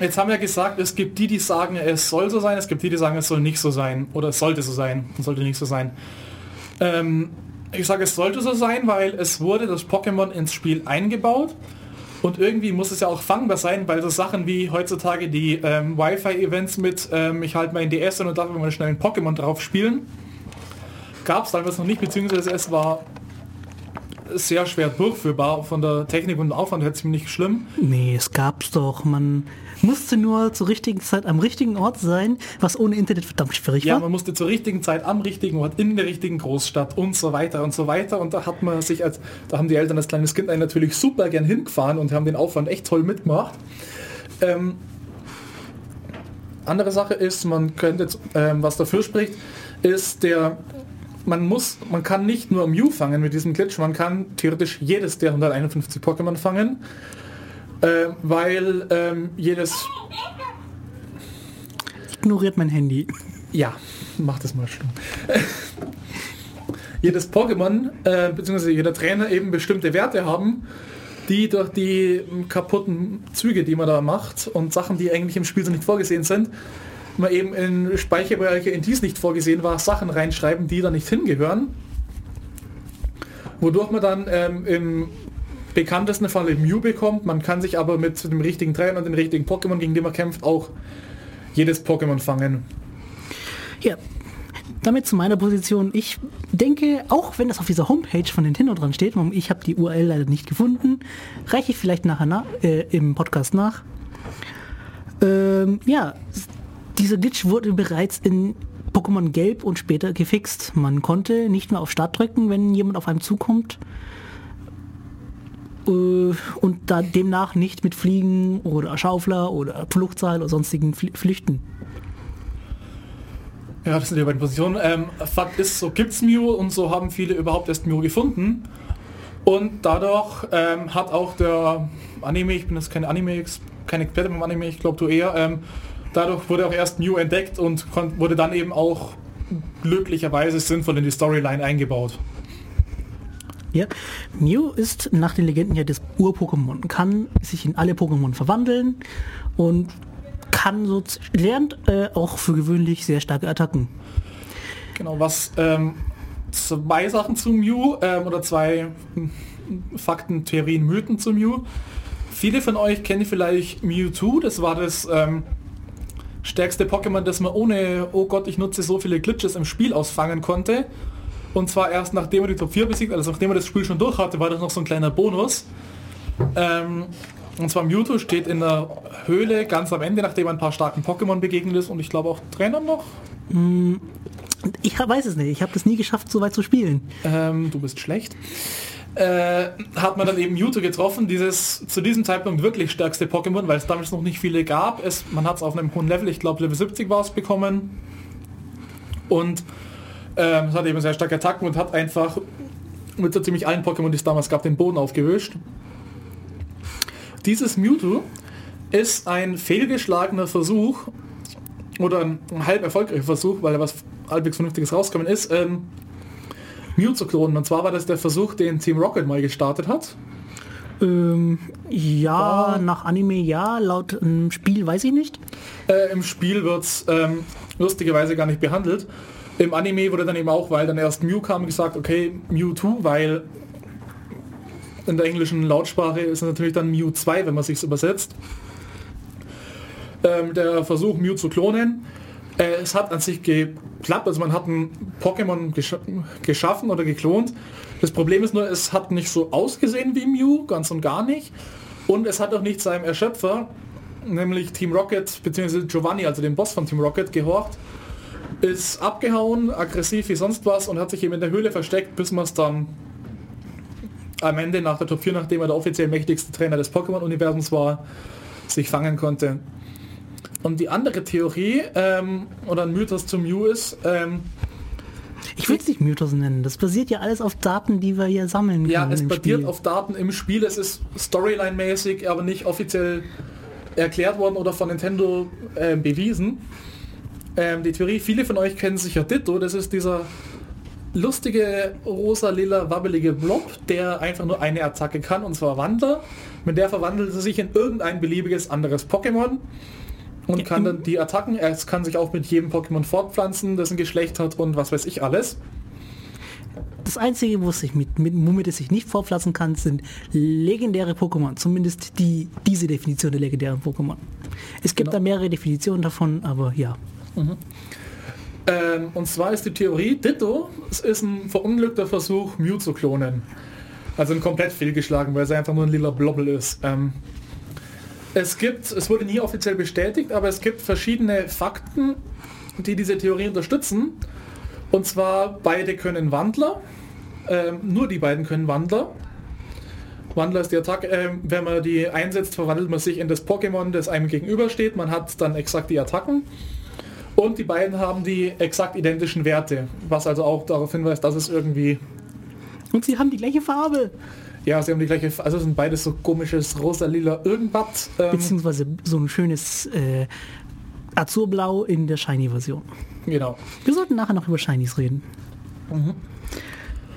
[SPEAKER 2] Jetzt haben wir gesagt, es gibt die, die sagen, es soll so sein, es gibt die, die sagen, es soll nicht so sein oder es sollte so sein, es sollte nicht so sein. Ähm, ich sage, es sollte so sein, weil es wurde das Pokémon ins Spiel eingebaut und irgendwie muss es ja auch fangbar sein, weil so Sachen wie heutzutage die ähm, Wi-Fi-Events mit ähm, ich halte mein DS und darf mal schnell ein Pokémon drauf spielen, gab es damals noch nicht, beziehungsweise es war sehr schwer durchführbar von der Technik und Aufwand her ziemlich schlimm.
[SPEAKER 1] Nee, es gab's doch. Man musste nur zur richtigen Zeit am richtigen Ort sein, was ohne Internet verdammt schwierig
[SPEAKER 2] ja,
[SPEAKER 1] war.
[SPEAKER 2] Ja, man musste zur richtigen Zeit am richtigen Ort in der richtigen Großstadt und so weiter und so weiter. Und da hat man sich als, da haben die Eltern als kleines Kind einen natürlich super gern hingefahren und haben den Aufwand echt toll mitgemacht. Ähm, andere Sache ist, man könnte jetzt, ähm, was dafür spricht, ist der man muss, man kann nicht nur Mew fangen mit diesem Glitch, man kann theoretisch jedes der 151 Pokémon fangen, äh, weil ähm, jedes
[SPEAKER 1] ignoriert mein Handy.
[SPEAKER 2] Ja, mach das mal stumm. Jedes Pokémon, äh, beziehungsweise jeder Trainer eben bestimmte Werte haben, die durch die kaputten Züge, die man da macht und Sachen, die eigentlich im Spiel so nicht vorgesehen sind, man eben in Speicherbereiche, in die es nicht vorgesehen war, Sachen reinschreiben, die da nicht hingehören. Wodurch man dann ähm, im bekanntesten Fall Mew bekommt. Man kann sich aber mit dem richtigen Trainer und den richtigen Pokémon, gegen den man kämpft, auch jedes Pokémon fangen.
[SPEAKER 1] Ja, damit zu meiner Position. Ich denke, auch wenn das auf dieser Homepage von Nintendo dran steht, ich habe die URL leider nicht gefunden, reiche ich vielleicht nachher nach, äh, im Podcast nach. Ähm, ja, dieser Glitch wurde bereits in Pokémon Gelb und später gefixt. Man konnte nicht mehr auf Start drücken, wenn jemand auf einem zukommt. Äh, und da demnach nicht mit Fliegen oder Schaufler oder Fluchtseil oder sonstigen Flüchten.
[SPEAKER 2] Ja, das sind die beiden Positionen. Ähm, Fakt ist, so gibt es Mew und so haben viele überhaupt erst Mew gefunden. Und dadurch ähm, hat auch der Anime, ich bin jetzt keine Anime, keine Experte beim Anime, ich glaube du eher, ähm, dadurch wurde auch erst Mew entdeckt und wurde dann eben auch glücklicherweise sinnvoll in die Storyline eingebaut.
[SPEAKER 1] Ja, Mew ist nach den Legenden ja das Ur-Pokémon, kann sich in alle Pokémon verwandeln und kann so lernt äh, auch für gewöhnlich sehr starke Attacken.
[SPEAKER 2] Genau, was ähm, zwei Sachen zu Mew ähm, oder zwei hm, Fakten, Theorien, Mythen zu Mew. Viele von euch kennen vielleicht Mewtwo, das war das ähm, stärkste Pokémon, das man ohne, oh Gott, ich nutze so viele Glitches im Spiel ausfangen konnte. Und zwar erst nachdem er die Top 4 besiegt, also nachdem er das Spiel schon durch hatte, war das noch so ein kleiner Bonus. Ähm, und zwar Mewtwo steht in der Höhle ganz am Ende, nachdem er ein paar starken Pokémon begegnet ist und ich glaube auch Trainern noch.
[SPEAKER 1] Mm, ich weiß es nicht, ich habe das nie geschafft, so weit zu spielen.
[SPEAKER 2] Ähm, du bist schlecht. Äh, hat man dann eben Mewtwo getroffen, dieses zu diesem Zeitpunkt wirklich stärkste Pokémon, weil es damals noch nicht viele gab. Es, man hat es auf einem hohen Level, ich glaube Level 70 war es bekommen. Und ähm, es hat eben sehr starke Attacken und hat einfach mit so ziemlich allen Pokémon, die es damals gab, den Boden aufgewischt. Dieses Mewtwo ist ein fehlgeschlagener Versuch oder ein halb erfolgreicher Versuch, weil er was halbwegs Vernünftiges rausgekommen ist, ähm, Mew zu klonen. Und zwar war das der Versuch, den Team Rocket mal gestartet hat.
[SPEAKER 1] Ähm, ja, war, nach Anime ja, laut ähm, Spiel weiß ich nicht.
[SPEAKER 2] Äh, Im Spiel wird es ähm, lustigerweise gar nicht behandelt. Im Anime wurde dann eben auch, weil dann erst Mew kam, gesagt, okay, Mewtwo, weil in der englischen Lautsprache ist natürlich dann Mew 2, wenn man sich übersetzt. Ähm, der Versuch, Mew zu klonen. Äh, es hat an sich geklappt, also man hat ein Pokémon gesch geschaffen oder geklont. Das Problem ist nur, es hat nicht so ausgesehen wie Mew, ganz und gar nicht. Und es hat auch nicht seinem Erschöpfer, nämlich Team Rocket, bzw. Giovanni, also dem Boss von Team Rocket, gehorcht ist abgehauen, aggressiv wie sonst was und hat sich eben in der Höhle versteckt, bis man es dann am Ende nach der Top 4, nachdem er der offiziell mächtigste Trainer des Pokémon-Universums war, sich fangen konnte. Und die andere Theorie ähm, oder ein Mythos zum Mew ist, ähm,
[SPEAKER 1] ich will es nicht Mythos nennen. Das basiert ja alles auf Daten, die wir hier sammeln
[SPEAKER 2] Ja, es basiert Spiel. auf Daten im Spiel. Es ist Storyline-mäßig, aber nicht offiziell erklärt worden oder von Nintendo äh, bewiesen. Ähm, die Theorie, viele von euch kennen sicher Ditto, das ist dieser lustige rosa-lila wabbelige Blob, der einfach nur eine Attacke kann, und zwar Wandler. Mit der verwandelt er sich in irgendein beliebiges anderes Pokémon und kann dann die Attacken, er kann sich auch mit jedem Pokémon fortpflanzen, das ein Geschlecht hat und was weiß ich alles.
[SPEAKER 1] Das Einzige, wo sich mit, mit, womit es sich nicht fortpflanzen kann, sind legendäre Pokémon. Zumindest die, diese Definition der legendären Pokémon. Es gibt genau. da mehrere Definitionen davon, aber ja.
[SPEAKER 2] Ähm, und zwar ist die Theorie, Ditto es ist ein verunglückter Versuch, Mew zu klonen. Also ein komplett fehlgeschlagen, weil es einfach nur ein lila Blobbel ist. Ähm, es gibt, es wurde nie offiziell bestätigt, aber es gibt verschiedene Fakten, die diese Theorie unterstützen. Und zwar beide können Wandler. Ähm, nur die beiden können Wandler. Wandler ist die Attacke. Ähm, wenn man die einsetzt, verwandelt man sich in das Pokémon, das einem gegenübersteht. Man hat dann exakt die Attacken. Und die beiden haben die exakt identischen Werte, was also auch darauf hinweist, dass es irgendwie...
[SPEAKER 1] Und sie haben die gleiche Farbe.
[SPEAKER 2] Ja, sie haben die gleiche, also sind beides so komisches rosa-lila irgendwas.
[SPEAKER 1] Ähm, Beziehungsweise so ein schönes äh, Azurblau in der Shiny-Version.
[SPEAKER 2] Genau.
[SPEAKER 1] Wir sollten nachher noch über Shinies reden.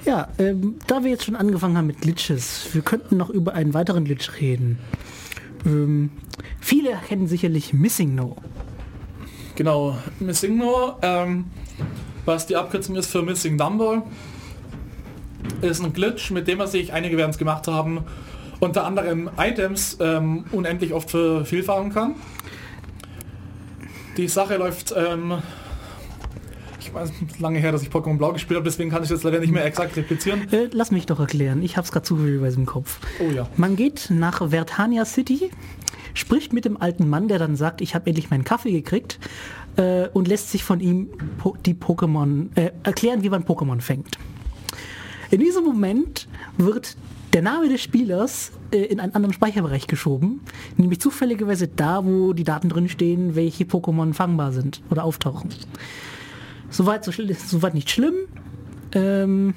[SPEAKER 1] Ja, ähm, da wir jetzt schon angefangen haben mit Glitches, wir könnten noch über einen weiteren Glitch reden. Ähm, viele kennen sicherlich Missing No.
[SPEAKER 2] Genau. Missing No, ähm, was die Abkürzung ist für Missing Number, ist ein Glitch, mit dem man sich, einige werden es gemacht haben, unter anderem Items ähm, unendlich oft vervielfachen kann. Die Sache läuft, ähm, ich weiß lange her, dass ich Pokémon Blau gespielt habe, deswegen kann ich das leider nicht mehr exakt replizieren.
[SPEAKER 1] Äh, lass mich doch erklären, ich habe es gerade zufälligerweise im Kopf.
[SPEAKER 2] Oh ja.
[SPEAKER 1] Man geht nach Vertania City, spricht mit dem alten Mann, der dann sagt, ich habe endlich meinen Kaffee gekriegt äh, und lässt sich von ihm po die Pokémon äh, erklären, wie man Pokémon fängt. In diesem Moment wird der Name des Spielers äh, in einen anderen Speicherbereich geschoben, nämlich zufälligerweise da, wo die Daten drin stehen, welche Pokémon fangbar sind oder auftauchen. Soweit, so, soweit nicht schlimm, ähm,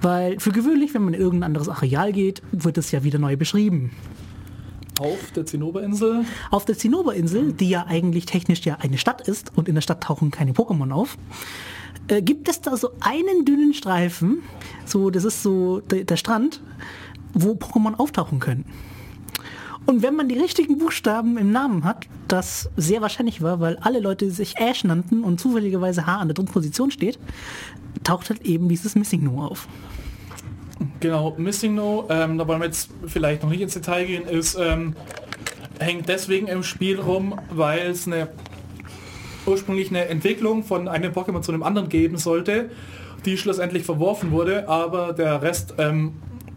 [SPEAKER 1] weil für gewöhnlich, wenn man in irgendein anderes Areal geht, wird es ja wieder neu beschrieben.
[SPEAKER 2] Auf der Zinnoberinsel.
[SPEAKER 1] Auf der Zinnoberinsel, die ja eigentlich technisch ja eine Stadt ist und in der Stadt tauchen keine Pokémon auf, äh, gibt es da so einen dünnen Streifen, so das ist so der, der Strand, wo Pokémon auftauchen können. Und wenn man die richtigen Buchstaben im Namen hat, das sehr wahrscheinlich war, weil alle Leute sich Ash nannten und zufälligerweise H an der dritten Position steht, taucht halt eben dieses Missing No auf.
[SPEAKER 2] Genau, Missing No, ähm, da wollen wir jetzt vielleicht noch nicht ins Detail gehen, ist, ähm, hängt deswegen im Spiel rum, weil es eine ursprünglich eine Entwicklung von einem Pokémon zu einem anderen geben sollte, die schlussendlich verworfen wurde, aber der Rest, ähm,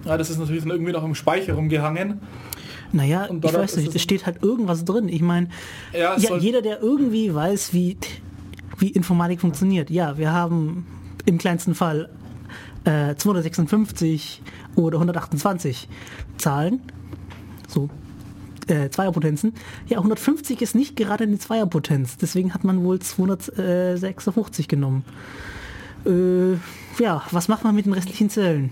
[SPEAKER 2] ja, das ist natürlich dann irgendwie noch im Speicher rumgehangen.
[SPEAKER 1] Naja, ich weiß nicht,
[SPEAKER 2] es-
[SPEAKER 1] steht halt irgendwas drin. Ich meine,
[SPEAKER 2] Ja,
[SPEAKER 1] ja, jeder, der irgendwie weiß, wie, wie Informatik funktioniert. Ja, wir haben im kleinsten Fall äh, 256 oder 128 Zahlen, so äh, Zweierpotenzen. Ja, 150 ist nicht gerade eine Zweierpotenz, deswegen hat man wohl 256 genommen. Äh, ja, was macht man mit den restlichen Zellen?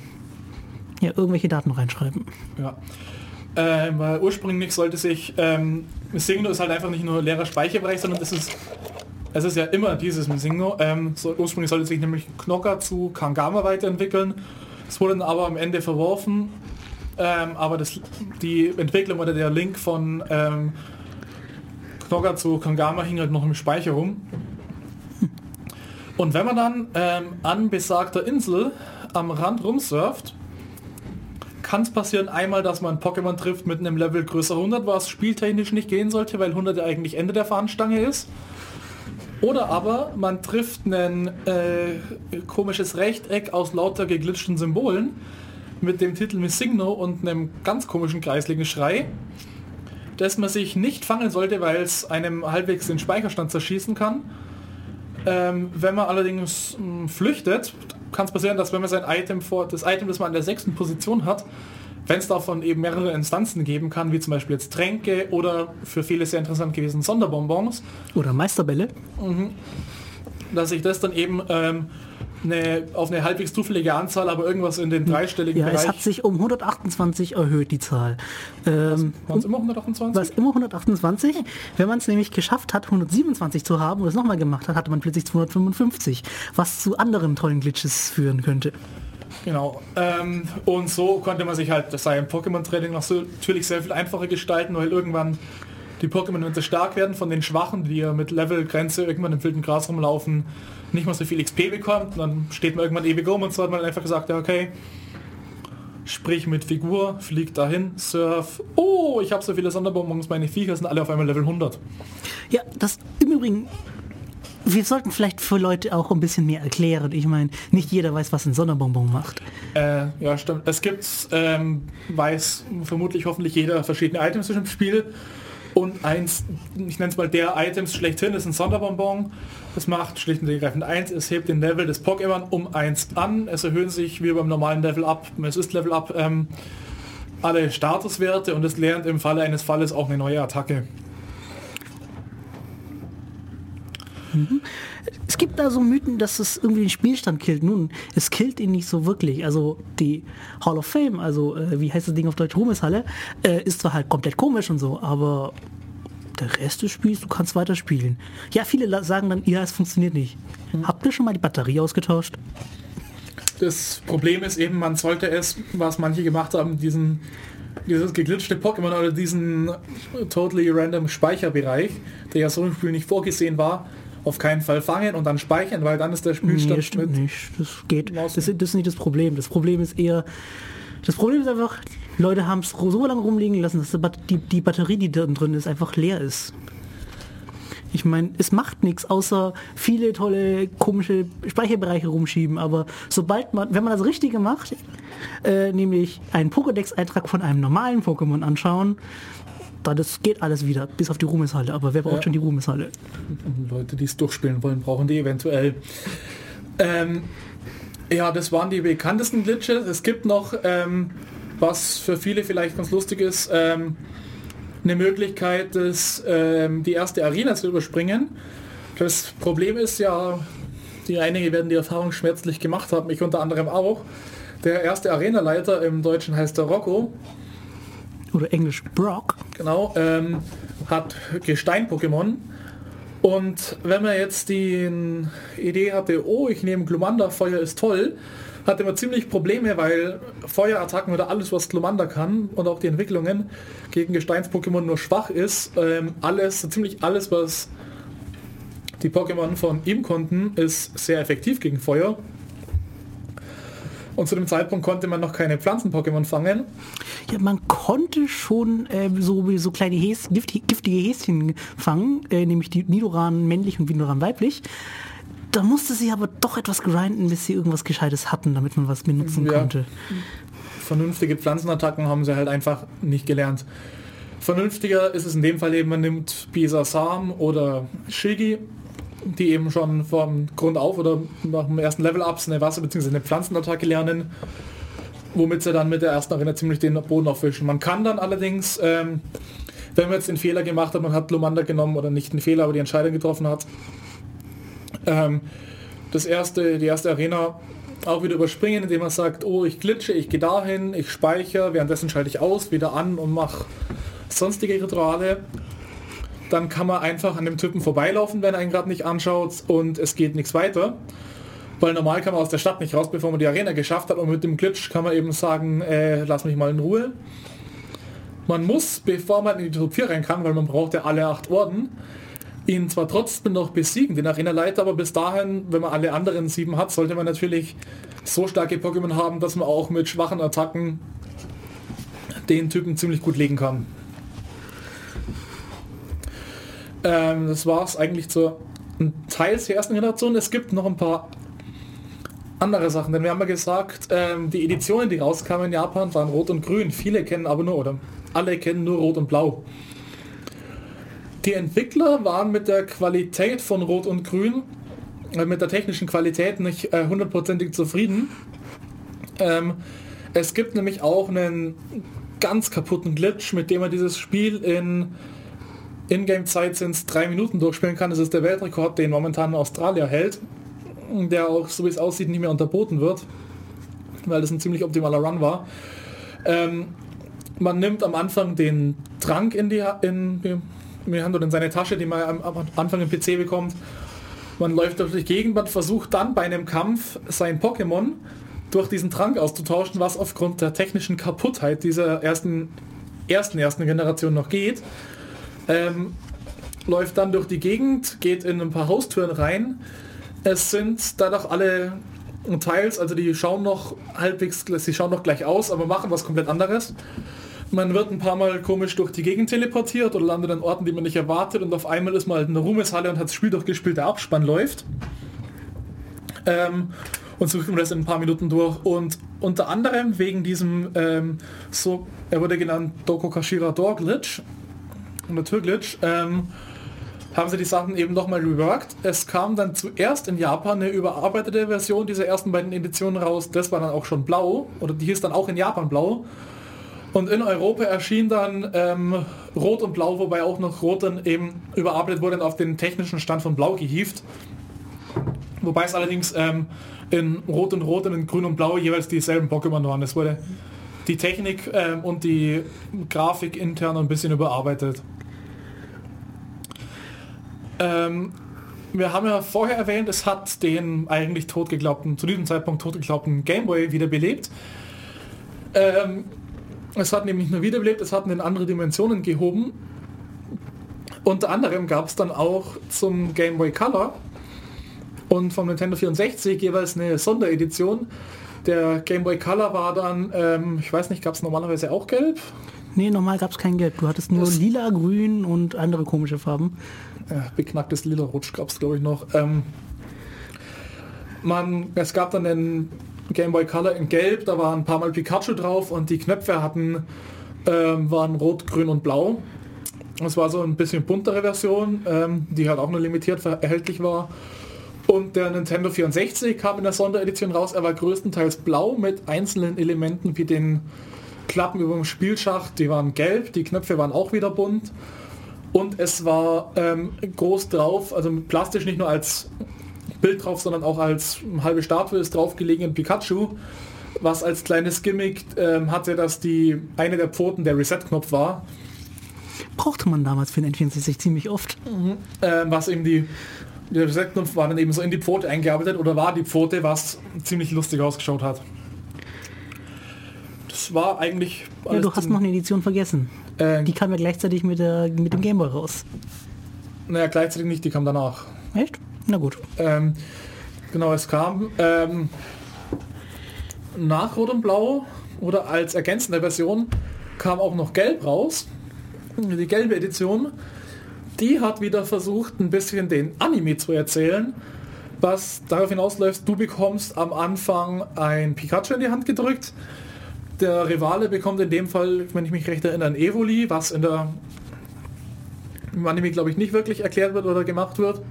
[SPEAKER 1] Ja, irgendwelche Daten reinschreiben.
[SPEAKER 2] Ja. Ähm, ursprünglich sollte sich, ähm, Missingno ist halt einfach nicht nur leerer Speicherbereich, sondern es ist, es ist ja immer dieses Missingno. Ähm, so, ursprünglich sollte sich nämlich Knocker zu Kangama weiterentwickeln. Es wurde dann aber am Ende verworfen. Ähm, aber das, die Entwicklung oder der Link von ähm, Knocker zu Kangama hing halt noch im Speicher rum. Und wenn man dann ähm, an besagter Insel am Rand rumsurft, kann es passieren einmal, dass man Pokémon trifft mit einem Level größer 100, was spieltechnisch nicht gehen sollte, weil 100 ja eigentlich Ende der Fahnenstange ist. Oder aber man trifft ein äh, komisches Rechteck aus lauter geglitschten Symbolen mit dem Titel Missigno und einem ganz komischen kreisligen Schrei, das man sich nicht fangen sollte, weil es einem halbwegs den Speicherstand zerschießen kann. Ähm, wenn man allerdings mh, flüchtet, kann es passieren, dass wenn man sein Item vor, das Item, das man an der sechsten Position hat, wenn es davon eben mehrere Instanzen geben kann, wie zum Beispiel jetzt Tränke oder für viele sehr interessant gewesen Sonderbonbons,
[SPEAKER 1] Oder Meisterbälle.
[SPEAKER 2] dass sich das dann eben ähm, eine, auf eine halbwegs zufällige Anzahl, aber irgendwas in den dreistelligen
[SPEAKER 1] Ja, es
[SPEAKER 2] Bereich.
[SPEAKER 1] hat sich um 128 erhöht, die Zahl. Ähm,
[SPEAKER 2] Waren es immer 128?
[SPEAKER 1] war es immer 128? Wenn man es nämlich geschafft hat, 127 zu haben und es nochmal gemacht hat, hatte man plötzlich 255, was zu anderen tollen Glitches führen könnte.
[SPEAKER 2] Genau. Ähm, und so konnte man sich halt das sein Pokémon-Training noch so natürlich sehr viel einfacher gestalten, weil irgendwann die Pokémon, wenn sie stark werden, von den Schwachen, die ja mit Levelgrenze irgendwann im wilden Gras rumlaufen, nicht mehr so viel XP bekommt. Dann steht man irgendwann ewig rum und so hat man einfach gesagt, ja okay, sprich mit Figur, flieg dahin, surf. Oh, ich habe so viele Sonderbonbons, meine Viecher sind alle auf einmal Level 100.
[SPEAKER 1] Ja, das im Übrigen, wir sollten vielleicht für Leute auch ein bisschen mehr erklären. Ich meine, nicht jeder weiß, was ein Sonderbonbon macht.
[SPEAKER 2] Äh, ja, stimmt. Es gibt, ähm, weiß vermutlich hoffentlich jeder verschiedene Items im Spiel. Und eins, ich nenne es mal der Items schlechthin, ist ein Sonderbonbon. Das macht schlicht und ergreifend eins. Es hebt den Level des Pokémon um eins an. Es erhöhen sich wie beim normalen Level Up, es ist Level Up, ähm, alle Statuswerte und es lernt im Falle eines Falles auch eine neue Attacke.
[SPEAKER 1] Es gibt da so Mythen, dass es irgendwie den Spielstand killt. Nun, es killt ihn nicht so wirklich. Also die Hall of Fame, also äh, wie heißt das Ding auf Deutsch, Ruhmeshalle, äh, ist zwar halt komplett komisch und so, aber der Rest des Spiels, du kannst weiterspielen. Ja, viele sagen dann, ja, es funktioniert nicht. Hm. Habt ihr schon mal die Batterie ausgetauscht?
[SPEAKER 2] Das Problem ist eben, man sollte es, was manche gemacht haben, diesen dieses geglitschte Pokémon oder diesen totally random Speicherbereich, der ja so im Spiel nicht vorgesehen war, auf keinen Fall fangen und dann speichern, weil dann ist der Spielstand
[SPEAKER 1] nee, stimmt nicht. Das geht. Das, das ist nicht das Problem. Das Problem ist eher, das Problem ist einfach, Leute haben es so lange rumliegen lassen, dass die, die Batterie, die da drin ist, einfach leer ist. Ich meine, es macht nichts, außer viele tolle, komische Speicherbereiche rumschieben. Aber sobald man, wenn man das Richtige macht, äh, nämlich einen Pokédex-Eintrag von einem normalen Pokémon anschauen, das geht alles wieder, bis auf die Ruhmeshalle. Aber wer braucht ja. schon die Ruhmeshalle?
[SPEAKER 2] Leute, die es durchspielen wollen, brauchen die eventuell. Ähm, ja, das waren die bekanntesten Glitches. Es gibt noch, ähm, was für viele vielleicht ganz lustig ist, ähm, eine Möglichkeit, das, ähm, die erste Arena zu überspringen. Das Problem ist ja, die einige werden die Erfahrung schmerzlich gemacht haben, ich unter anderem auch. Der erste Arenaleiter im Deutschen heißt der Rocco.
[SPEAKER 1] Oder Englisch Brock.
[SPEAKER 2] Genau, ähm, hat Gestein-Pokémon. Und wenn man jetzt die Idee hatte, oh, ich nehme Glumanda, Feuer ist toll, hatte man ziemlich Probleme, weil Feuerattacken oder alles, was Glumanda kann und auch die Entwicklungen gegen Gesteins-Pokémon nur schwach ist, ähm, alles, ziemlich alles, was die Pokémon von ihm konnten, ist sehr effektiv gegen Feuer. Und zu dem Zeitpunkt konnte man noch keine Pflanzen-Pokémon fangen.
[SPEAKER 1] Ja, man konnte schon äh, so, so kleine Häs giftige, giftige Häschen fangen, äh, nämlich die Nidoran männlich und Nidoran weiblich. Da musste sie aber doch etwas grinden, bis sie irgendwas Gescheites hatten, damit man was benutzen ja. konnte.
[SPEAKER 2] Vernünftige Pflanzenattacken haben sie halt einfach nicht gelernt. Vernünftiger ist es in dem Fall eben, man nimmt Bisasam oder Shigi die eben schon vom Grund auf oder nach dem ersten Level-Ups eine Wasser- bzw. eine Pflanzenattacke lernen, womit sie dann mit der ersten Arena ziemlich den Boden aufwischen. Man kann dann allerdings, ähm, wenn man jetzt den Fehler gemacht hat, man hat Lumanda genommen oder nicht den Fehler, aber die Entscheidung getroffen hat, ähm, das erste, die erste Arena auch wieder überspringen, indem man sagt, oh, ich glitsche, ich gehe dahin, ich speichere, währenddessen schalte ich aus, wieder an und mache sonstige Rituale dann kann man einfach an dem Typen vorbeilaufen, wenn er ihn gerade nicht anschaut und es geht nichts weiter. Weil normal kann man aus der Stadt nicht raus, bevor man die Arena geschafft hat und mit dem Glitch kann man eben sagen, äh, lass mich mal in Ruhe. Man muss, bevor man in die Top 4 rein kann, weil man braucht ja alle acht Orden, ihn zwar trotzdem noch besiegen, den Arena-Leiter, aber bis dahin, wenn man alle anderen sieben hat, sollte man natürlich so starke Pokémon haben, dass man auch mit schwachen Attacken den Typen ziemlich gut legen kann. Ähm, das war es eigentlich zur teils der ersten Generation. Es gibt noch ein paar andere Sachen, denn wir haben ja gesagt, ähm, die Editionen, die rauskamen in Japan, waren rot und grün. Viele kennen aber nur, oder alle kennen nur rot und blau. Die Entwickler waren mit der Qualität von rot und grün, äh, mit der technischen Qualität nicht äh, hundertprozentig zufrieden. Ähm, es gibt nämlich auch einen ganz kaputten Glitch, mit dem man dieses Spiel in Ingame-Zeit sind es drei Minuten durchspielen kann. Das ist der Weltrekord, den momentan Australier hält, der auch, so wie es aussieht, nicht mehr unterboten wird, weil das ein ziemlich optimaler Run war. Ähm, man nimmt am Anfang den Trank in die, in, die Hand oder in seine Tasche, die man am, am Anfang im PC bekommt. Man läuft durch die Gegend, man versucht dann bei einem Kampf sein Pokémon durch diesen Trank auszutauschen, was aufgrund der technischen Kaputtheit dieser ersten, ersten, ersten Generation noch geht. Ähm, läuft dann durch die Gegend, geht in ein paar Haustüren rein. Es sind dadurch alle Teils, also die schauen noch halbwegs, sie schauen noch gleich aus, aber machen was komplett anderes. Man wird ein paar Mal komisch durch die Gegend teleportiert oder landet an Orten, die man nicht erwartet und auf einmal ist man halt in der Ruhmeshalle und hat das Spiel durchgespielt, der Abspann läuft. Ähm, und so kriegen wir das in ein paar Minuten durch. Und unter anderem wegen diesem, ähm, so, er wurde genannt Doko Kashira Door Glitch, und Türglitch, ähm, haben sie die Sachen eben nochmal reworked. Es kam dann zuerst in Japan eine überarbeitete Version dieser ersten beiden Editionen raus. Das war dann auch schon blau, oder die hieß dann auch in Japan blau. Und in Europa erschien dann ähm, Rot und Blau, wobei auch noch Rot dann eben überarbeitet wurde und auf den technischen Stand von Blau gehievt. Wobei es allerdings ähm, in Rot und Rot und in Grün und Blau jeweils dieselben Pokémon waren. Es wurde die Technik ähm, und die Grafik intern ein bisschen überarbeitet. Ähm, wir haben ja vorher erwähnt, es hat den eigentlich totgeglaubten, zu diesem Zeitpunkt totgeglaubten Gameboy wiederbelebt. Ähm, es hat nämlich nur wiederbelebt, es hat in andere Dimensionen gehoben. Unter anderem gab es dann auch zum Game Boy Color und vom Nintendo 64 jeweils eine Sonderedition. Der Game Boy Color war dann, ähm, ich weiß nicht, gab es normalerweise auch gelb?
[SPEAKER 1] Nee, normal gab es kein Gelb. Du hattest nur
[SPEAKER 2] Das-
[SPEAKER 1] lila, grün und andere komische Farben.
[SPEAKER 2] Ja, beknacktes lila Rutsch gab es glaube ich noch. Ähm, man, es gab dann den Game Boy Color in Gelb, da waren ein paar Mal Pikachu drauf und die Knöpfe hatten ähm, waren rot, grün und blau. Das war so ein bisschen buntere Version, ähm, die halt auch nur limitiert erhältlich war. Und der Nintendo 64 kam in der Sonderedition raus. Er war größtenteils blau mit einzelnen Elementen wie den Klappen über dem Spielschacht. Die waren gelb, die Knöpfe waren auch wieder bunt. Und es war ähm, groß drauf, also plastisch nicht nur als Bild drauf, sondern auch als halbe Statue ist draufgelegen in Pikachu, was als kleines Gimmick ähm, hatte, dass die eine der Pfoten der Reset-Knopf war,
[SPEAKER 1] Brauchte man damals für den N64 ziemlich oft.
[SPEAKER 2] ähm, was eben die der Reset-Knopf war dann eben so in die Pfote eingearbeitet oder war die Pfote, was ziemlich lustig ausgeschaut hat. Das war eigentlich
[SPEAKER 1] Ja, du hast noch eine Edition vergessen.
[SPEAKER 2] äh,
[SPEAKER 1] Die kam ja gleichzeitig mit, der, mit dem Gameboy raus.
[SPEAKER 2] naja, gleichzeitig nicht, die kam danach.
[SPEAKER 1] Echt? Na gut.
[SPEAKER 2] Ähm, genau, es kam ähm, nach Rot und Blau oder als ergänzende Version kam auch noch Gelb raus. Die gelbe Edition, die hat wieder versucht, ein bisschen den Anime zu erzählen, was darauf hinausläuft, du bekommst am Anfang ein Pikachu in die Hand gedrückt. Der Rivale bekommt in dem Fall, wenn ich mich recht erinnere, ein Evoli, was in der im Anime, glaube ich, nicht wirklich erklärt wird oder gemacht wird.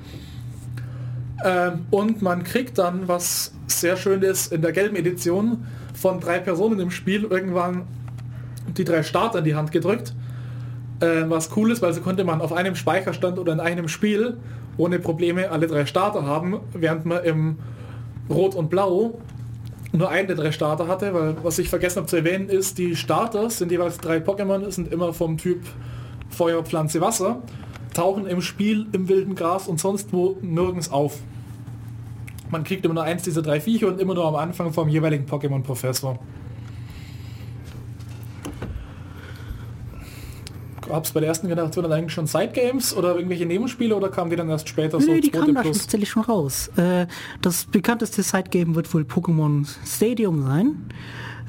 [SPEAKER 2] Ähm, und man kriegt dann, was sehr schön ist, in der gelben Edition von drei Personen im Spiel irgendwann die drei Starter in die Hand gedrückt. Äh, was cool ist, weil so konnte man auf einem Speicherstand oder in einem Spiel ohne Probleme alle drei Starter haben, während man im Rot und Blau nur einen der drei Starter hatte, weil was ich vergessen habe zu erwähnen ist, die Starter sind jeweils drei Pokémon, sind immer vom Typ Feuer, Pflanze, Wasser, tauchen im Spiel im wilden Gras und sonst wo nirgends auf. Man kriegt immer nur eins dieser drei Viecher und immer nur am Anfang vom jeweiligen Pokémon-Professor. Gab es bei der ersten Generation dann eigentlich schon Side-Games oder irgendwelche Nebenspiele oder kamen die dann erst später so
[SPEAKER 1] Nö, die
[SPEAKER 2] zweite
[SPEAKER 1] kamen da tatsächlich schon raus. Äh, das bekannteste Sidegame wird wohl Pokémon Stadium sein.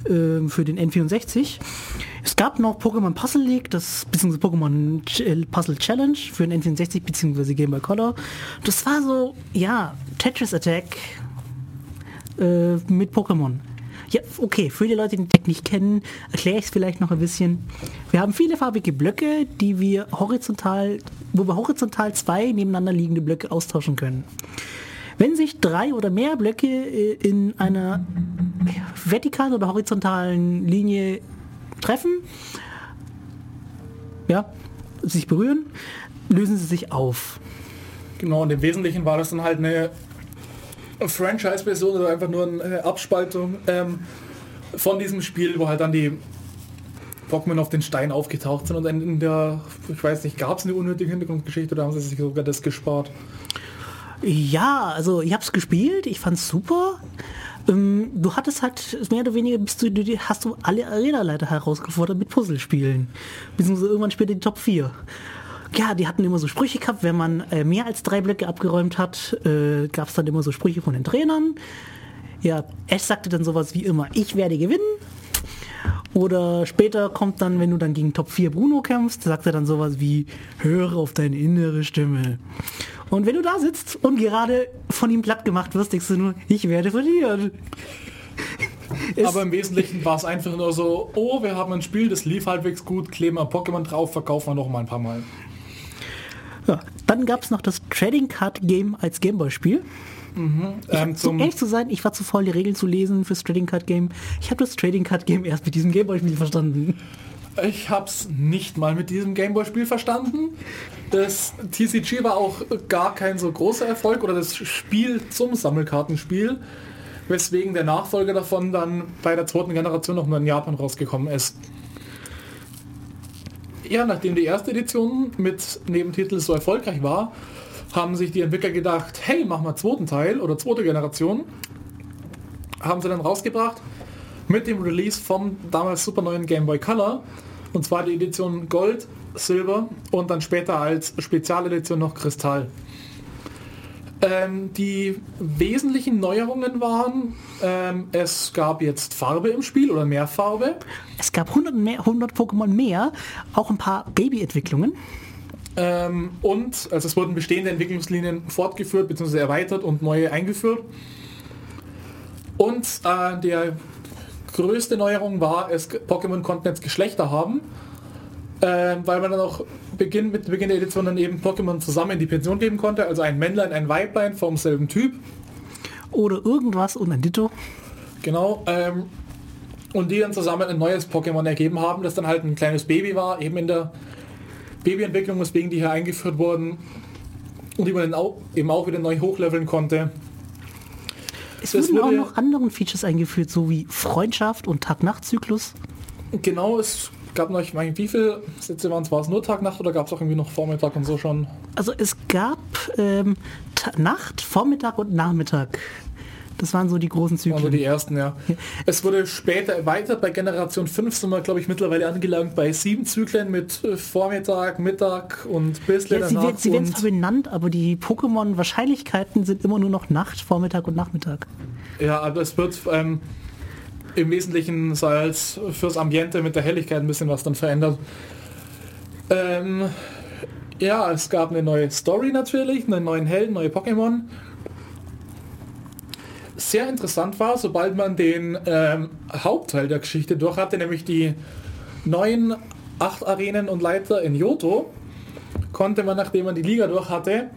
[SPEAKER 1] äh, Für den N64. Es gab noch Pokémon Puzzle League, das beziehungsweise Pokémon äh, Puzzle Challenge für den N64 beziehungsweise Game Boy Color. Das war so, ja, Tetris Attack äh, mit Pokémon. Ja, okay, für die Leute, die den Tech nicht kennen, erkläre ich es vielleicht noch ein bisschen. Wir haben viele farbige Blöcke, die wir horizontal, wo wir horizontal zwei nebeneinander liegende Blöcke austauschen können. Wenn sich drei oder mehr Blöcke äh, in einer vertikalen oder horizontalen Linie treffen, ja, sich berühren, lösen sie sich auf.
[SPEAKER 2] Genau, und im Wesentlichen war das dann halt eine Franchise-Version oder einfach nur eine Abspaltung ähm, von diesem Spiel, wo halt dann die Pokémon auf den Stein aufgetaucht sind und dann in der, ich weiß nicht, gab es eine unnötige Hintergrundgeschichte oder haben sie sich sogar das gespart?
[SPEAKER 1] Ja, also ich habe es gespielt, ich fand's super. Ähm, du hattest halt mehr oder weniger bist du, du hast du alle Arena-Leiter herausgefordert mit Puzzlespielen. Beziehungsweise irgendwann später die Top 4. Ja, die hatten immer so Sprüche gehabt, wenn man äh, mehr als drei Blöcke abgeräumt hat, äh, gab es dann immer so Sprüche von den Trainern. Ja, Ash sagte dann sowas wie immer, ich werde gewinnen. Oder später kommt dann, wenn du dann gegen Top 4 Bruno kämpfst, sagt er dann sowas wie, höre auf deine innere Stimme. Und wenn du da sitzt und gerade von ihm platt gemacht wirst, denkst du nur, ich werde verlieren.
[SPEAKER 2] Aber im Wesentlichen war es einfach nur so, oh, wir haben ein Spiel, das lief halbwegs gut, kleben wir Pokémon drauf, verkaufen wir noch mal ein paar Mal.
[SPEAKER 1] Ja, dann gab es noch das Trading Card Game als Gameboy-Spiel.
[SPEAKER 2] Ähm,
[SPEAKER 1] Um ehrlich zu sein, ich war zu faul, die Regeln zu lesen fürs Trading Card Game. Ich habe das Trading Card Game erst mit diesem Gameboy-Spiel verstanden.
[SPEAKER 2] Ich hab's nicht mal mit diesem Gameboy-Spiel verstanden. Das TCG war auch gar kein so großer Erfolg oder das Spiel zum Sammelkartenspiel, weswegen der Nachfolger davon dann bei der zweiten Generation noch nur in Japan rausgekommen ist. Ja, nachdem die erste Edition mit Nebentitel so erfolgreich war, haben sich die Entwickler gedacht, hey, machen wir zweiten Teil oder zweite Generation. Haben sie dann rausgebracht mit dem Release vom damals super neuen Game Boy Color. Und zwar die Edition Gold, Silber und dann später als Spezialedition noch Kristall. Ähm, die wesentlichen Neuerungen waren, ähm, es gab jetzt Farbe im Spiel oder mehr Farbe.
[SPEAKER 1] Es gab 100, mehr, 100 Pokémon mehr, auch ein paar Baby-Entwicklungen.
[SPEAKER 2] Ähm, und also es wurden bestehende Entwicklungslinien fortgeführt bzw. erweitert und neue eingeführt. Und äh, der größte Neuerung war, es Pokémon konnten jetzt Geschlechter haben, äh, weil man dann auch Beginn, mit Beginn der Edition dann eben Pokémon zusammen in die Pension geben konnte, also ein Männlein, ein Weiblein vom selben Typ.
[SPEAKER 1] Oder irgendwas und ein Ditto.
[SPEAKER 2] Genau. Ähm, und die dann zusammen ein neues Pokémon ergeben haben, das dann halt ein kleines Baby war, eben in der Babyentwicklung, weswegen die hier eingeführt wurden und die man dann auch, eben auch wieder neu hochleveln konnte.
[SPEAKER 1] Es wurden auch noch anderen Features eingeführt, so wie Freundschaft und Tag-Nacht-Zyklus.
[SPEAKER 2] Genau, es gab noch, ich meine, wie viele Sätze waren es? War es nur Tag-Nacht oder gab es auch irgendwie noch Vormittag und so schon?
[SPEAKER 1] Also es gab ähm, Nacht, Vormittag und Nachmittag. Das waren so die großen Zyklen.
[SPEAKER 2] Also die ersten, ja. Es wurde später erweitert. Bei Generation 5 sind wir, glaube ich, mittlerweile angelangt bei sieben Zyklen mit äh, Vormittag, Mittag und bisschen
[SPEAKER 1] ja, sie, wird, sie werden zwar benannt, aber die Pokémon-Wahrscheinlichkeiten sind immer nur noch Nacht, Vormittag und Nachmittag.
[SPEAKER 2] Ja, aber es wird ähm, im Wesentlichen so als fürs Ambiente mit der Helligkeit ein bisschen was dann verändert. Ähm, ja, es gab eine neue Story natürlich, einen neuen Helden, neue Pokémon sehr interessant war, sobald man den ähm, Hauptteil der Geschichte durch hatte, nämlich die neuen acht Arenen und Leiter in Johto, konnte man, nachdem man die Liga durch hatte,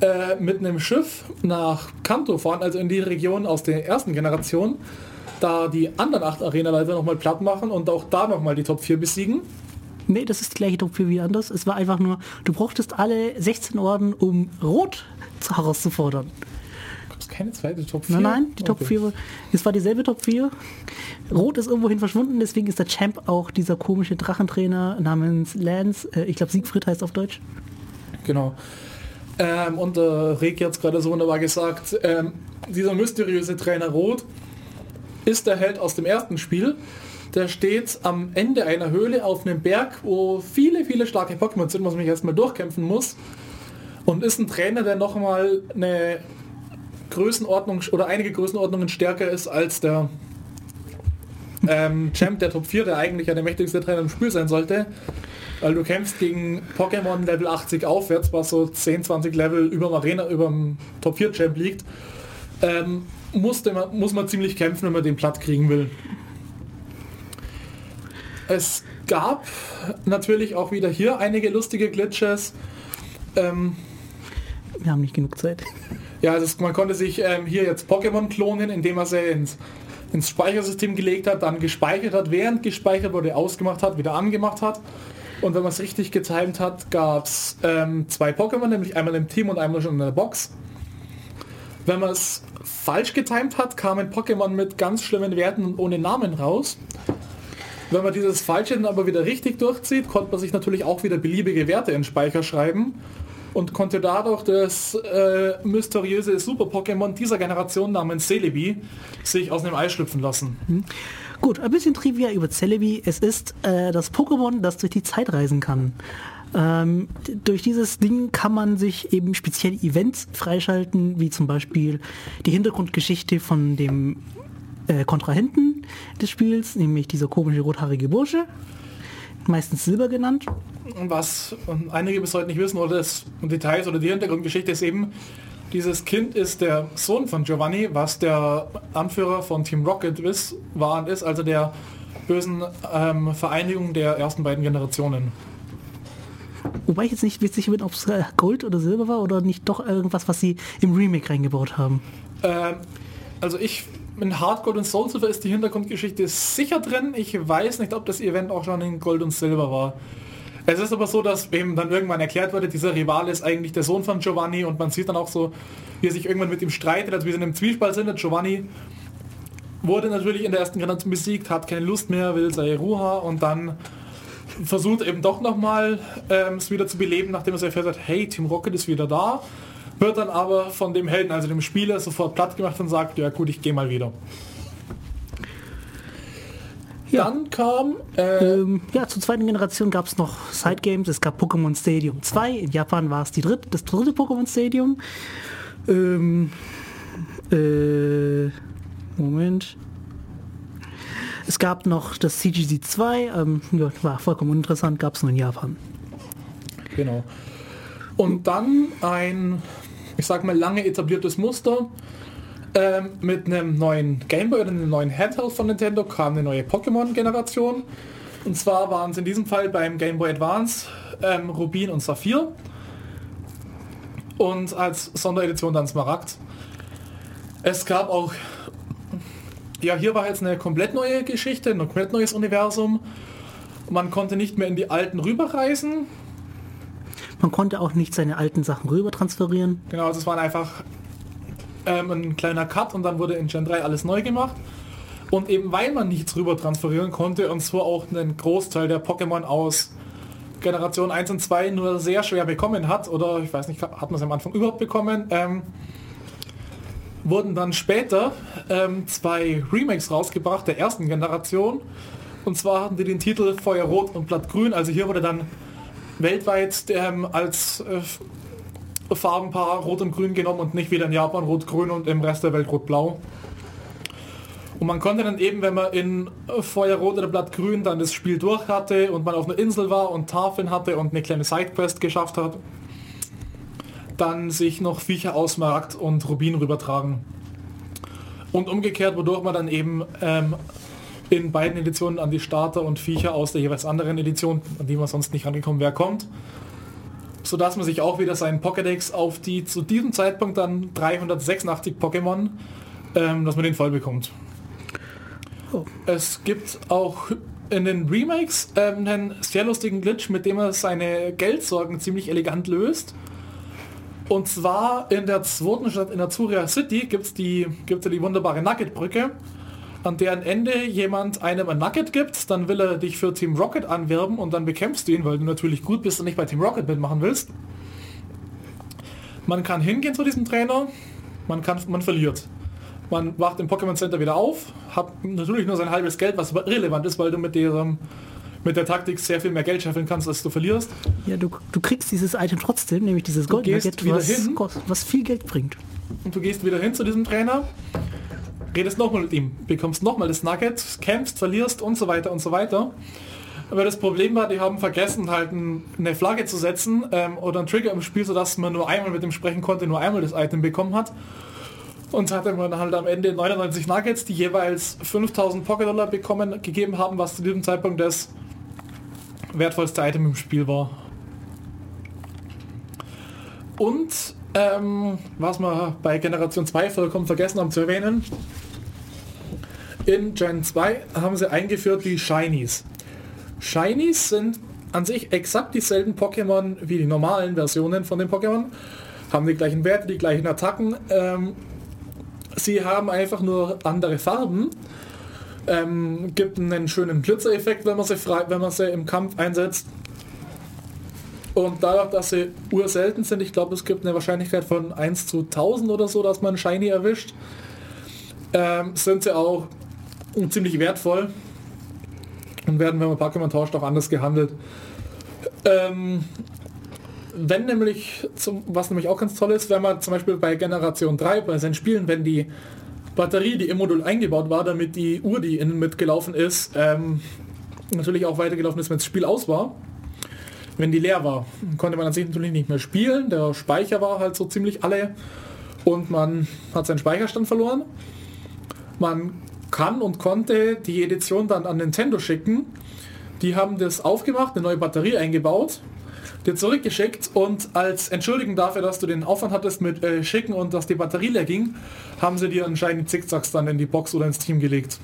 [SPEAKER 2] äh, mit einem Schiff nach Kanto fahren, also in die Region aus der ersten Generation, da die anderen acht Arena-Leiter nochmal platt machen und auch da nochmal die Top 4 besiegen.
[SPEAKER 1] Nee, das ist die gleiche Top 4 wie anders. Es war einfach nur, du brauchtest alle 16 Orden, um Rot herauszufordern
[SPEAKER 2] keine zweite Top 4?
[SPEAKER 1] Nein, nein, die Top okay. 4. Es war dieselbe Top 4. Rot ist irgendwohin verschwunden, deswegen ist der Champ auch dieser komische Drachentrainer namens Lance. Äh, ich glaube Siegfried heißt auf Deutsch.
[SPEAKER 2] Genau. Ähm, und äh, Reg jetzt gerade so wunderbar gesagt, ähm, dieser mysteriöse Trainer Rot ist der Held aus dem ersten Spiel. Der steht am Ende einer Höhle auf einem Berg, wo viele, viele starke Pokémon sind, was mich erstmal durchkämpfen muss. Und ist ein Trainer, der nochmal eine Größenordnung oder einige Größenordnungen stärker ist als der ähm, Champ der Top 4, der eigentlich ja der mächtigste Trainer im Spiel sein sollte. Weil du kämpfst gegen Pokémon Level 80 aufwärts, was so 10, 20 Level über dem Arena, über dem Top 4 Champ liegt. Ähm, musste man, muss man ziemlich kämpfen, wenn man den platt kriegen will. Es gab natürlich auch wieder hier einige lustige Glitches. Ähm,
[SPEAKER 1] Wir haben nicht genug Zeit.
[SPEAKER 2] Ja, also man konnte sich ähm, hier jetzt Pokémon klonen, indem er sie ins, ins Speichersystem gelegt hat, dann gespeichert hat, während gespeichert wurde, ausgemacht hat, wieder angemacht hat. Und wenn man es richtig getimt hat, gab es ähm, zwei Pokémon, nämlich einmal im Team und einmal schon in der Box. Wenn man es falsch getimt hat, kam ein Pokémon mit ganz schlimmen Werten und ohne Namen raus. Wenn man dieses Falsche dann aber wieder richtig durchzieht, konnte man sich natürlich auch wieder beliebige Werte in Speicher schreiben und konnte dadurch das äh, mysteriöse Super-Pokémon dieser Generation namens Celebi sich aus dem Ei schlüpfen lassen.
[SPEAKER 1] Mhm. Gut, ein bisschen Trivia über Celebi. Es ist äh, das Pokémon, das durch die Zeit reisen kann. Ähm, durch dieses Ding kann man sich eben spezielle Events freischalten, wie zum Beispiel die Hintergrundgeschichte von dem äh, Kontrahenten des Spiels, nämlich dieser komische rothaarige Bursche, meistens Silber genannt
[SPEAKER 2] was einige bis heute nicht wissen oder das Details oder die Hintergrundgeschichte ist eben, dieses Kind ist der Sohn von Giovanni, was der Anführer von Team Rocket ist, war und ist, also der bösen ähm, Vereinigung der ersten beiden Generationen.
[SPEAKER 1] Wobei ich jetzt nicht sicher bin, ob es äh, Gold oder Silber war oder nicht doch irgendwas, was sie im Remake reingebaut haben.
[SPEAKER 2] Ähm, also ich in Hard Gold und Soul Silver ist die Hintergrundgeschichte sicher drin. Ich weiß nicht, ob das Event auch schon in Gold und Silber war. Es ist aber so, dass eben dann irgendwann erklärt wurde, dieser Rivale ist eigentlich der Sohn von Giovanni und man sieht dann auch so, wie er sich irgendwann mit ihm streitet, als wir in einem Zwiespalt sind. Giovanni wurde natürlich in der ersten Generation besiegt, hat keine Lust mehr, will seine Ruha und dann versucht eben doch nochmal ähm, es wieder zu beleben, nachdem er erfährt hat, hey, Team Rocket ist wieder da, wird dann aber von dem Helden, also dem Spieler, sofort platt gemacht und sagt, ja gut, ich gehe mal wieder.
[SPEAKER 1] Ja.
[SPEAKER 2] Dann kam äh,
[SPEAKER 1] Ähm, ja, zur zweiten Generation gab es noch Side-Games. Es gab Pokémon Stadium 2. In Japan war es die dritte, das dritte Pokémon Stadium. Ähm, äh, Moment. Es gab noch das CGC 2. Ähm, ja, war vollkommen uninteressant, gab es nur in Japan.
[SPEAKER 2] Genau. Und dann ein, ich sag mal, lange etabliertes Muster. Ähm, mit einem neuen Gameboy oder einem neuen Handheld von Nintendo kam eine neue Pokémon-Generation. Und zwar waren es in diesem Fall beim Game Boy Advance ähm, Rubin und Saphir. Und als Sonderedition dann Smaragd. Es gab auch, ja hier war jetzt eine komplett neue Geschichte, ein komplett neues Universum. Man konnte nicht mehr in die alten rüberreisen,
[SPEAKER 1] Man konnte auch nicht seine alten Sachen rüber transferieren.
[SPEAKER 2] Genau, also es war einfach ähm, ein kleiner Cut und dann wurde in Gen 3 alles neu gemacht. Und eben weil man nichts rüber transferieren konnte und zwar auch einen Großteil der Pokémon aus Generation 1 und 2 nur sehr schwer bekommen hat, oder ich weiß nicht, hat man es am Anfang überhaupt bekommen, ähm, wurden dann später ähm, zwei Remakes rausgebracht der ersten Generation. Und zwar hatten die den Titel Feuerrot und Blattgrün. Also hier wurde dann weltweit ähm, als äh, Farbenpaar Rot und Grün genommen und nicht wieder in Japan Rot-Grün und im Rest der Welt Rot-Blau. Und man konnte dann eben, wenn man in Feuerrot oder Blattgrün dann das Spiel durch hatte und man auf einer Insel war und Tafeln hatte und eine kleine Sidequest geschafft hat, dann sich noch Viecher aus Smaragd und Rubin rübertragen. Und umgekehrt, wodurch man dann eben ähm, in beiden Editionen an die Starter und Viecher aus der jeweils anderen Edition, an die man sonst nicht rangekommen wäre, kommt. Sodass man sich auch wieder seinen Pokédex auf die zu diesem Zeitpunkt dann 386 Pokémon, ähm, dass man den voll bekommt.
[SPEAKER 1] Oh.
[SPEAKER 2] Es gibt auch in den Remakes ähm, einen sehr lustigen Glitch, mit dem er seine Geldsorgen ziemlich elegant löst. Und zwar in der zweiten Stadt, in der Zuria City, gibt es die, gibt's die wunderbare Nugget-Brücke, an deren Ende jemand einem ein Nugget gibt, dann will er dich für Team Rocket anwerben und dann bekämpfst du ihn, weil du natürlich gut bist und nicht bei Team Rocket mitmachen willst. Man kann hingehen zu diesem Trainer, man, kann, man verliert. Man wacht im Pokémon Center wieder auf, hat natürlich nur sein halbes Geld, was relevant ist, weil du mit der, mit der Taktik sehr viel mehr Geld scheffeln kannst, als du verlierst.
[SPEAKER 1] Ja, du, du kriegst dieses Item trotzdem, nämlich dieses
[SPEAKER 2] Du
[SPEAKER 1] Gold
[SPEAKER 2] gehst
[SPEAKER 1] Nugget,
[SPEAKER 2] wieder
[SPEAKER 1] was,
[SPEAKER 2] hin.
[SPEAKER 1] was viel Geld bringt.
[SPEAKER 2] Und du gehst wieder hin zu diesem Trainer, redest nochmal mit ihm, bekommst nochmal das Nugget, kämpfst, verlierst und so weiter und so weiter. Aber das Problem war, die haben vergessen, halt ein- eine Flagge zu setzen ähm, oder einen Trigger im Spiel, sodass man nur einmal mit ihm sprechen konnte, nur einmal das Item bekommen hat. Und hatte man halt am Ende 99 Nuggets, die jeweils 5000 Pocket-Dollar bekommen, gegeben haben, was zu diesem Zeitpunkt das wertvollste Item im Spiel war. Und ähm, was wir bei Generation 2 vollkommen vergessen haben zu erwähnen, in Gen 2 haben sie eingeführt die Shinies. Shinies sind an sich exakt dieselben Pokémon wie die normalen Versionen von den Pokémon, haben die gleichen Werte, die gleichen Attacken. Ähm, sie haben einfach nur andere Farben. Ähm, gibt einen schönen Blitzereffekt, wenn man sie frei, wenn man sie im Kampf einsetzt. Und dadurch, dass sie urselten sind, ich glaube, es gibt eine Wahrscheinlichkeit von 1 zu 1000 oder so, dass man Shiny erwischt, ähm, sind sie auch ziemlich wertvoll und werden, wenn man Pokémon tauscht, auch anders gehandelt. Ähm, wenn nämlich, zum, was nämlich auch ganz toll ist, wenn man zum Beispiel bei Generation 3, bei seinen Spielen, wenn die Batterie, die im Modul eingebaut war, damit die Uhr, die innen mitgelaufen ist, ähm, natürlich auch weitergelaufen ist, wenn das Spiel aus war, wenn die leer war, konnte man an sich natürlich nicht mehr spielen. Der Speicher war halt so ziemlich alle und man hat seinen Speicherstand verloren. Man kann und konnte die Edition dann an Nintendo schicken. Die haben das aufgemacht, eine neue Batterie eingebaut, dir zurückgeschickt und als Entschuldigung dafür, dass du den Aufwand hattest mit äh, Schicken und dass die Batterie leer ging, haben sie dir anscheinend Zickzacks dann in die Box oder ins Team gelegt.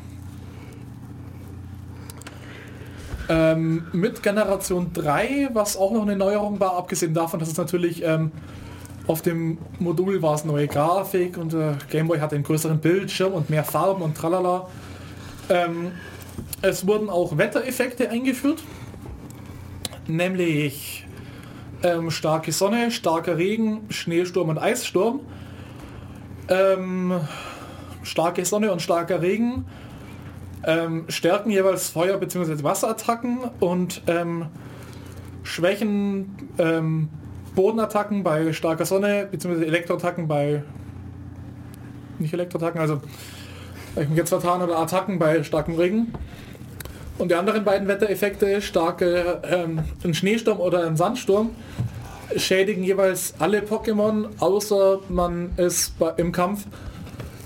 [SPEAKER 2] Ähm, mit Generation 3, was auch noch eine Neuerung war, abgesehen davon, dass es natürlich ähm, auf dem Modul war es neue Grafik und der Gameboy hatte einen größeren Bildschirm und mehr Farben und tralala. Ähm, es wurden auch Wettereffekte eingeführt. nämlich ähm, starke Sonne, starker Regen, Schneesturm und Eissturm. Ähm, starke Sonne und starker Regen ähm, stärken jeweils Feuer- bzw. Wasserattacken und ähm, schwächen ähm, Bodenattacken bei starker Sonne bzw. Elektroattacken bei nicht Elektroattacken, also ich mich jetzt vertan oder Attacken bei starkem Regen. Und die anderen beiden Wettereffekte, starke ähm, ein Schneesturm oder ein Sandsturm, schädigen jeweils alle Pokémon, außer man ist im Kampf,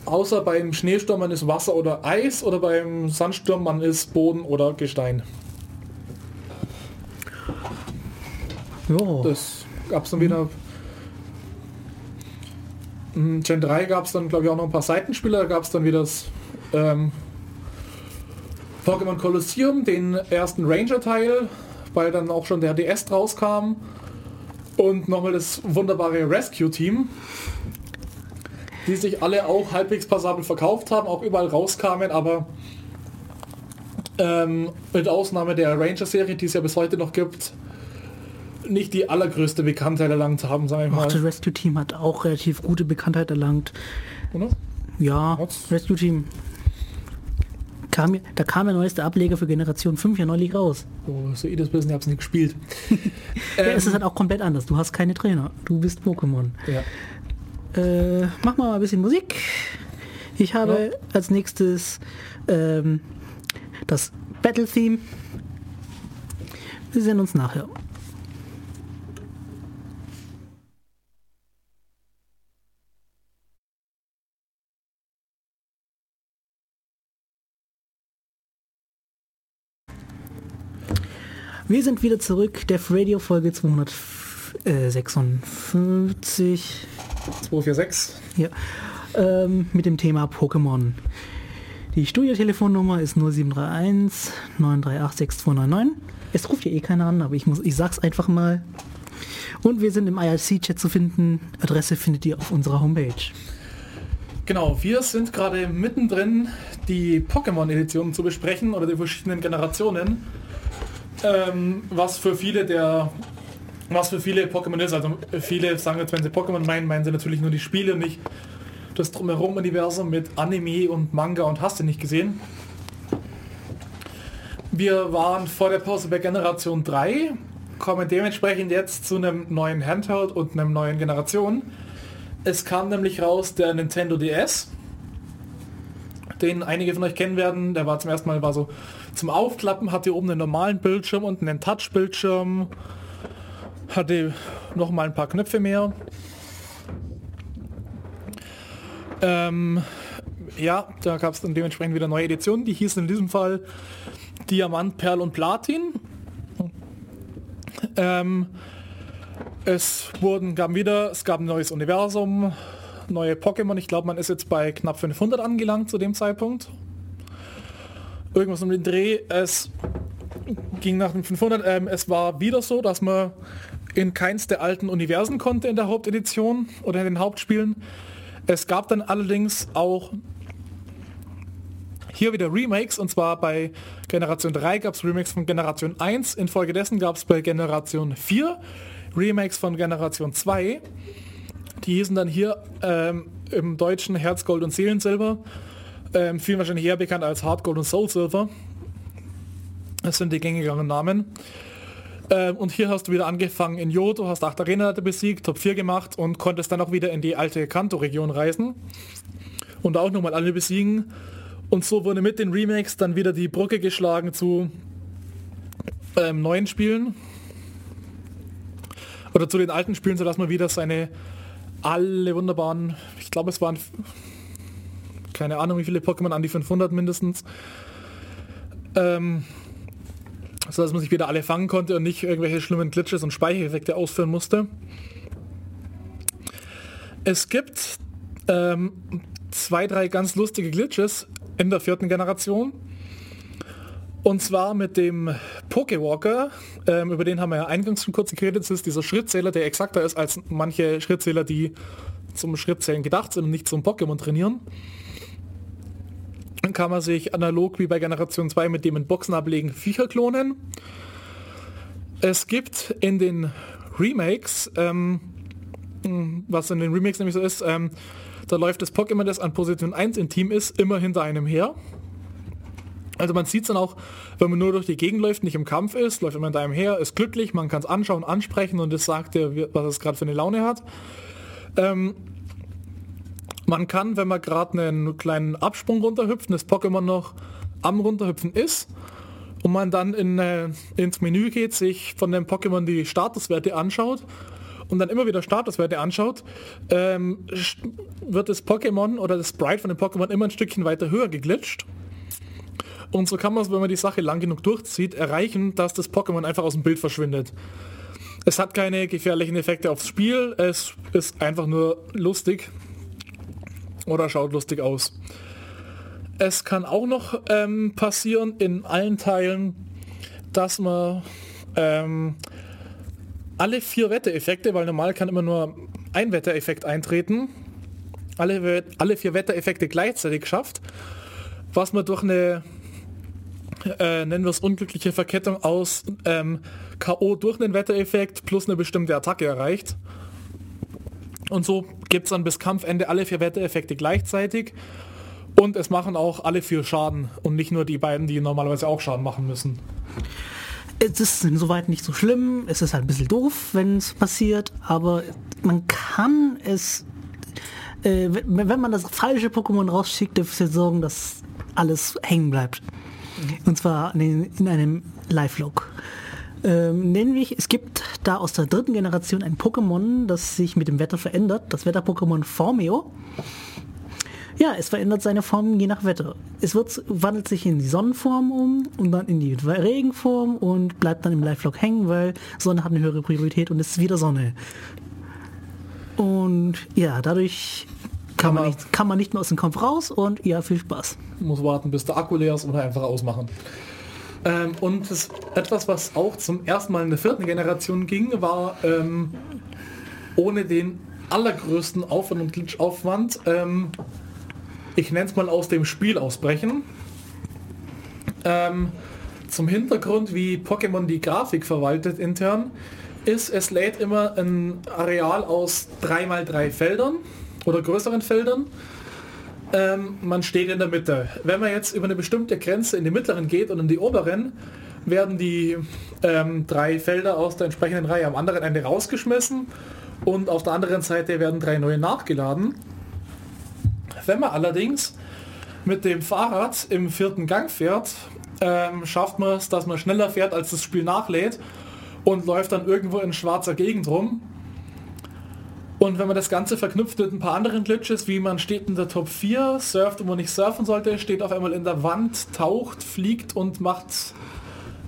[SPEAKER 2] außer beim Schneesturm man ist Wasser oder Eis oder beim Sandsturm man ist Boden oder Gestein.
[SPEAKER 1] Jo.
[SPEAKER 2] Das gab es dann wieder. In Gen 3 gab es dann glaube ich auch noch ein paar Seitenspieler, da gab es dann wieder das ähm, Pokémon Colosseum, den ersten Ranger-Teil, weil dann auch schon der DS rauskam. Und nochmal das wunderbare Rescue-Team, die sich alle auch halbwegs passabel verkauft haben, auch überall rauskamen, aber ähm, mit Ausnahme der Ranger-Serie, die es ja bis heute noch gibt, nicht die allergrößte Bekanntheit erlangt haben, sagen wir
[SPEAKER 1] Ach,
[SPEAKER 2] mal.
[SPEAKER 1] das Rescue Team hat auch relativ gute Bekanntheit erlangt.
[SPEAKER 2] Oder?
[SPEAKER 1] Ja? Rescue Team. Kam, ja- da kam der neueste Ableger für Generation 5 ja neulich raus.
[SPEAKER 2] Oh, so das Wissen, ich hab's nicht gespielt.
[SPEAKER 1] Ja,
[SPEAKER 2] Ähm,
[SPEAKER 1] es ist halt auch komplett anders. Du hast keine Trainer. Du bist Pokémon.
[SPEAKER 2] ja.
[SPEAKER 1] Äh, mach mal ein bisschen Musik. Ich habe als nächstes ähm, das Battle Theme. Wir sehen uns nachher. Wir sind wieder zurück, Def Radio Folge 256.
[SPEAKER 2] 246.
[SPEAKER 1] Ja, ähm, mit dem Thema Pokémon. Die Studiotelefonnummer ist 0731 938 6299. Es ruft ja eh keiner an, aber ich, muss, ich sag's einfach mal. Und wir sind im IRC-Chat zu finden. Adresse findet ihr auf unserer Homepage.
[SPEAKER 2] Genau, wir sind gerade mittendrin, die Pokémon-Editionen zu besprechen oder die verschiedenen Generationen. Ähm, was für viele der was für viele Pokémon ist. Also viele sagen jetzt, wenn sie Pokémon meinen, meinen sie natürlich nur die Spiele, nicht das Drumherum-Universum mit Anime und Manga und hast du nicht gesehen. Wir waren vor der Pause bei Generation 3, kommen dementsprechend jetzt zu einem neuen Handheld und einem neuen Generation. Es kam nämlich raus der Nintendo DS, den einige von euch kennen werden. Der war zum ersten Mal war so zum Aufklappen, hatte oben einen normalen Bildschirm und einen Touch-Bildschirm, hatte noch mal ein paar Knöpfe mehr. Ähm, ja, da gab es dann dementsprechend wieder neue Editionen. Die hießen in diesem Fall Diamant, Perl und Platin. Ähm, es wurden, gab wieder, es gab ein neues Universum, neue Pokémon. Ich glaube, man ist jetzt bei knapp 500 angelangt zu dem Zeitpunkt. Irgendwas um den Dreh. Es ging nach den 500. Ähm, es war wieder so, dass man in keins der alten Universen konnte in der Hauptedition oder in den Hauptspielen. Es gab dann allerdings auch hier wieder Remakes und zwar bei Generation 3 gab es Remakes von Generation 1, infolgedessen gab es bei Generation 4 Remakes von Generation 2. Die hießen dann hier ähm, im Deutschen Herzgold und Seelensilber. Ähm, vielen wahrscheinlich eher bekannt als Hardgold und Soul Silver. Das sind die gängigeren Namen. Ähm, und hier hast du wieder angefangen in Johto, hast 8 Arena besiegt, Top 4 gemacht und konntest dann auch wieder in die alte Kanto-Region reisen. Und auch nochmal alle besiegen. Und so wurde mit den Remakes dann wieder die Brücke geschlagen zu ähm, neuen Spielen. Oder zu den alten Spielen, sodass man wieder seine alle wunderbaren, ich glaube es waren keine Ahnung wie viele Pokémon, an die 500 mindestens, ähm, so dass man sich wieder alle fangen konnte und nicht irgendwelche schlimmen Glitches und Speichereffekte ausführen musste. Es gibt ähm, zwei, drei ganz lustige Glitches in der vierten Generation. Und zwar mit dem Pokewalker, ähm, über den haben wir ja eingangs schon kurz geredet, ist dieser Schrittzähler, der exakter ist als manche Schrittzähler, die zum Schrittzählen gedacht sind und nicht zum Pokémon trainieren. Dann kann man sich analog wie bei Generation 2 mit dem in Boxen ablegen Viecher klonen. Es gibt in den Remakes, ähm, was in den Remakes nämlich so ist, ähm, da läuft das Pokémon, das an Position 1 im Team ist, immer hinter einem her. Also man sieht es dann auch, wenn man nur durch die Gegend läuft, nicht im Kampf ist, läuft immer hinter einem her, ist glücklich, man kann es anschauen, ansprechen und es sagt dir, was es gerade für eine Laune hat. Ähm, man kann, wenn man gerade einen kleinen Absprung runterhüpft, das Pokémon noch am runterhüpfen ist und man dann in, äh, ins Menü geht, sich von dem Pokémon die Statuswerte anschaut und dann immer wieder Statuswerte anschaut, ähm, wird das Pokémon oder das Sprite von dem Pokémon immer ein Stückchen weiter höher geglitscht. Und so kann man es, wenn man die Sache lang genug durchzieht, erreichen, dass das Pokémon einfach aus dem Bild verschwindet. Es hat keine gefährlichen Effekte aufs Spiel, es ist einfach nur lustig oder schaut lustig aus. Es kann auch noch ähm, passieren in allen Teilen, dass man ähm, alle vier Wettereffekte, weil normal kann immer nur ein Wettereffekt eintreten, alle, alle vier Wettereffekte gleichzeitig schafft, was man durch eine, äh, nennen wir es unglückliche Verkettung aus ähm, K.O. durch einen Wettereffekt plus eine bestimmte Attacke erreicht. Und so gibt es dann bis Kampfende alle vier Wettereffekte gleichzeitig. Und es machen auch alle vier Schaden und nicht nur die beiden, die normalerweise auch Schaden machen müssen
[SPEAKER 1] es ist insoweit nicht so schlimm. Es ist halt ein bisschen doof, wenn es passiert, aber man kann es, äh, wenn man das falsche Pokémon rausschickt, dafür sorgen, dass alles hängen bleibt. Und zwar in, in einem Live-Log. Ähm, nämlich, es gibt da aus der dritten Generation ein Pokémon, das sich mit dem Wetter verändert. Das Wetter-Pokémon Formio. Ja, es verändert seine Form je nach Wetter. Es wird, wandelt sich in die Sonnenform um und dann in die Regenform und bleibt dann im Live-Log hängen, weil Sonne hat eine höhere Priorität und es ist wieder Sonne. Und ja, dadurch kann, man, nicht, kann man nicht mehr aus dem Kampf raus und ja, viel Spaß.
[SPEAKER 2] Muss warten, bis der Akku leer ist oder einfach ausmachen. Ähm, und das, etwas, was auch zum ersten Mal in der vierten Generation ging, war ähm, ohne den allergrößten Aufwand und Glitchaufwand ähm, ich nenne es mal aus dem Spiel ausbrechen. Ähm, zum Hintergrund, wie Pokémon die Grafik verwaltet intern, ist, es lädt immer ein Areal aus 3x3 Feldern oder größeren Feldern. Ähm, man steht in der Mitte. Wenn man jetzt über eine bestimmte Grenze in die mittleren geht und in die oberen, werden die ähm, drei Felder aus der entsprechenden Reihe am anderen Ende rausgeschmissen und auf der anderen Seite werden drei neue nachgeladen. Wenn man allerdings mit dem Fahrrad im vierten Gang fährt, ähm, schafft man es, dass man schneller fährt, als das Spiel nachlädt und läuft dann irgendwo in schwarzer Gegend rum. Und wenn man das Ganze verknüpft mit ein paar anderen Glitches, wie man steht in der Top 4, surft, wo man nicht surfen sollte, steht auf einmal in der Wand, taucht, fliegt und macht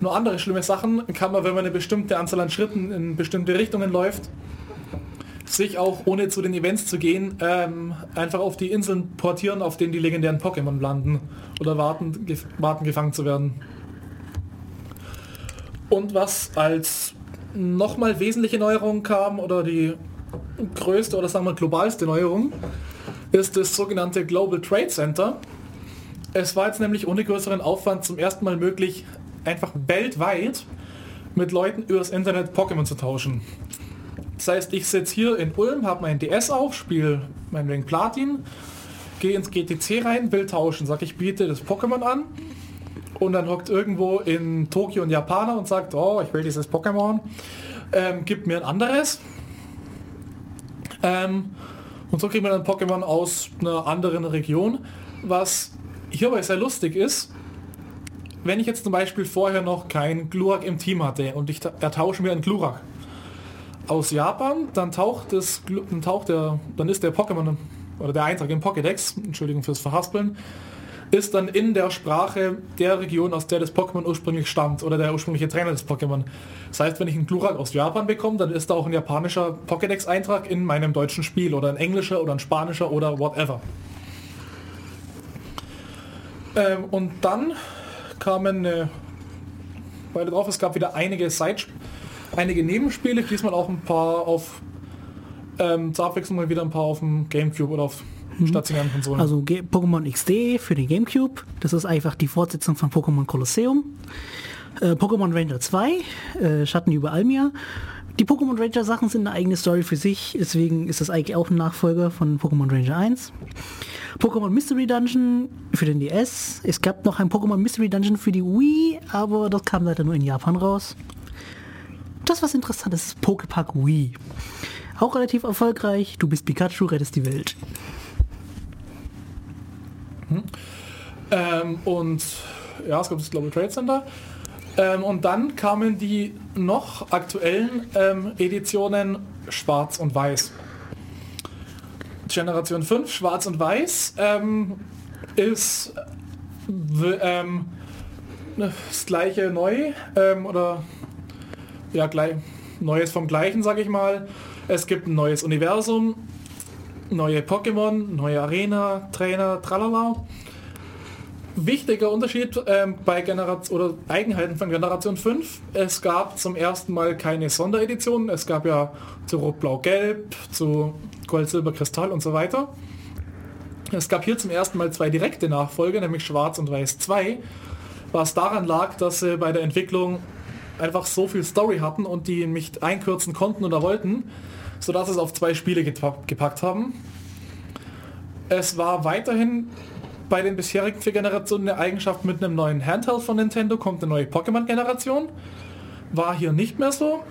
[SPEAKER 2] nur andere schlimme Sachen, kann man, wenn man eine bestimmte Anzahl an Schritten in bestimmte Richtungen läuft, sich auch, ohne zu den Events zu gehen, ähm, einfach auf die Inseln portieren, auf denen die legendären Pokémon landen oder warten, gef warten gefangen zu werden. Und was als nochmal wesentliche Neuerung kam, oder die größte oder sagen wir globalste Neuerung, ist das sogenannte Global Trade Center. Es war jetzt nämlich ohne größeren Aufwand zum ersten Mal möglich, einfach weltweit mit Leuten übers Internet Pokémon zu tauschen. Das heißt, ich sitze hier in Ulm, habe mein DS auf, spiele mein Platin, gehe ins GTC rein, will tauschen, sag ich biete das Pokémon an und dann hockt irgendwo in Tokio ein Japaner und sagt, oh, ich will dieses Pokémon, ähm, gib mir ein anderes. Ähm, und so kriegt man ein Pokémon aus einer anderen Region, was hierbei sehr lustig ist. Wenn ich jetzt zum Beispiel vorher noch kein Glurak im Team hatte und ich ertausche mir ein Glurak, aus Japan, dann taucht es, dann taucht der, dann ist der Pokémon oder der Eintrag im Pokédex, Entschuldigung fürs Verhaspeln, ist dann in der Sprache der Region, aus der das Pokémon ursprünglich stammt oder der ursprüngliche Trainer des Pokémon. Das heißt, wenn ich einen Glurak aus Japan bekomme, dann ist da auch ein japanischer Pokédex-Eintrag in meinem deutschen Spiel oder ein englischer oder ein spanischer oder whatever. Ähm, und dann kamen äh, weiter drauf, es gab wieder einige Side einige Nebenspiele, diesmal auch ein paar auf ähm, zur Abwechslung mal wieder ein paar auf dem Gamecube oder auf mhm. stationären Konsolen.
[SPEAKER 1] Also Pokémon XD für den Gamecube, das ist einfach die Fortsetzung von Pokémon Colosseum. Äh, Pokémon Ranger 2, äh, Schatten über Almia. Die Pokémon Ranger Sachen sind eine eigene Story für sich, deswegen ist das eigentlich auch ein Nachfolger von Pokémon Ranger 1. Pokémon Mystery Dungeon für den DS. Es gab noch ein Pokémon Mystery Dungeon für die Wii, aber das kam leider nur in Japan raus. Das was interessant ist, ist Pokepark Wii. Auch relativ erfolgreich. Du bist Pikachu, rettest die Welt.
[SPEAKER 2] Ähm, und ja, es gab das Global Trade Center. Ähm, und dann kamen die noch aktuellen ähm, Editionen Schwarz und Weiß. Generation 5, Schwarz und Weiß, ähm, ist ähm, das gleiche neu ähm, oder ja gleich Neues vom gleichen, sage ich mal. Es gibt ein neues Universum, neue Pokémon, neue Arena, Trainer, tralala. Wichtiger Unterschied ähm, bei Generation oder Eigenheiten von Generation 5. Es gab zum ersten Mal keine Sondereditionen. Es gab ja zu Rot, Blau, Gelb, zu Gold, Silber, Kristall und so weiter. Es gab hier zum ersten Mal zwei direkte Nachfolger, nämlich Schwarz und Weiß 2, was daran lag, dass sie bei der Entwicklung einfach so viel Story hatten und die nicht einkürzen konnten oder wollten, sodass es auf zwei Spiele gepa- gepackt haben. Es war weiterhin bei den bisherigen vier Generationen eine Eigenschaft mit einem neuen Handheld von Nintendo, kommt eine neue Pokémon-Generation. War hier nicht mehr so.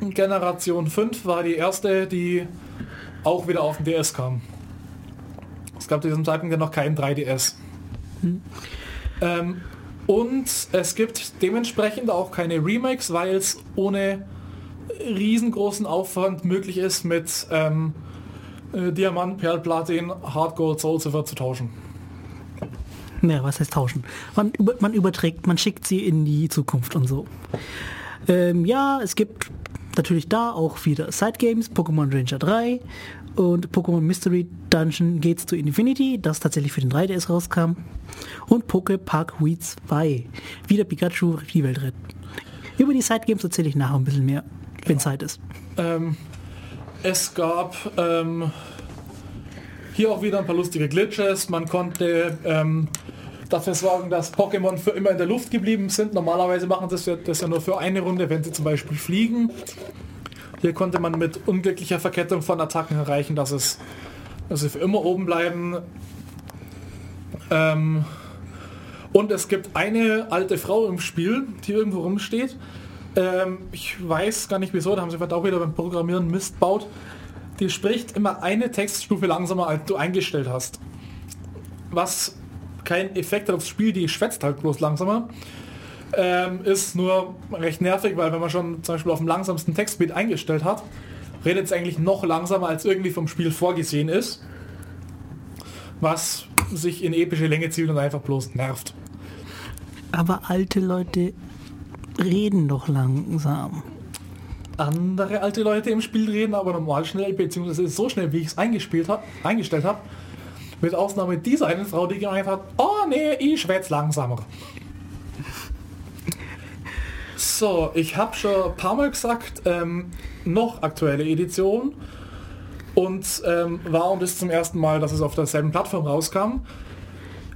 [SPEAKER 2] Generation 5 war die erste, die auch wieder auf den DS kam. Es gab zu diesem Zeitpunkt ja noch keinen 3DS. Ähm, und es gibt dementsprechend auch keine Remakes, weil es ohne riesengroßen Aufwand möglich ist, mit ähm, äh, Diamant, Perl, Platin, Hard Gold, Soul Silver zu tauschen.
[SPEAKER 1] Naja, was heißt tauschen? Man, man überträgt, man schickt sie in die Zukunft und so. Ähm, ja, es gibt natürlich da auch wieder Side-Games, Pokémon Ranger 3 und Pokémon Mystery Dungeon Gates to Infinity, das tatsächlich für den 3DS rauskam. Und Poké Park Wii 2, wieder Pikachu die Welt retten. Über die Side-Games erzähle ich nachher ein bisschen mehr, wenn Zeit ist.
[SPEAKER 2] Ähm, es gab ähm, hier auch wieder ein paar lustige Glitches. Man konnte ähm, dafür sorgen, dass Pokémon für immer in der Luft geblieben sind. Normalerweise machen das ja, das ja nur für eine Runde, wenn sie zum Beispiel fliegen. Hier konnte man mit unglücklicher Verkettung von Attacken erreichen, dass, es, dass sie für immer oben bleiben. Ähm, und es gibt eine alte Frau im Spiel, die irgendwo rumsteht. Ähm, ich weiß gar nicht wieso, da haben sie vielleicht auch wieder beim Programmieren Mist baut. Die spricht immer eine Textstufe langsamer, als du eingestellt hast. Was kein Effekt hat aufs Spiel, die schwätzt halt bloß langsamer. Ähm, ist nur recht nervig, weil wenn man schon zum Beispiel auf dem langsamsten Textspeed eingestellt hat, redet es eigentlich noch langsamer, als irgendwie vom Spiel vorgesehen ist. Was sich in epische Länge zieht und einfach bloß nervt.
[SPEAKER 1] Aber alte Leute reden doch langsam.
[SPEAKER 2] andere alte Leute im Spiel reden, aber normal schnell, beziehungsweise so schnell, wie ich es eingespielt hab, eingestellt habe. Mit Ausnahme dieser einen Frau, die gemeint hat, oh nee, ich schwätz langsamer. So, ich habe schon paar Mal gesagt, ähm, noch aktuelle Edition und ähm, war und ist zum ersten Mal, dass es auf derselben Plattform rauskam.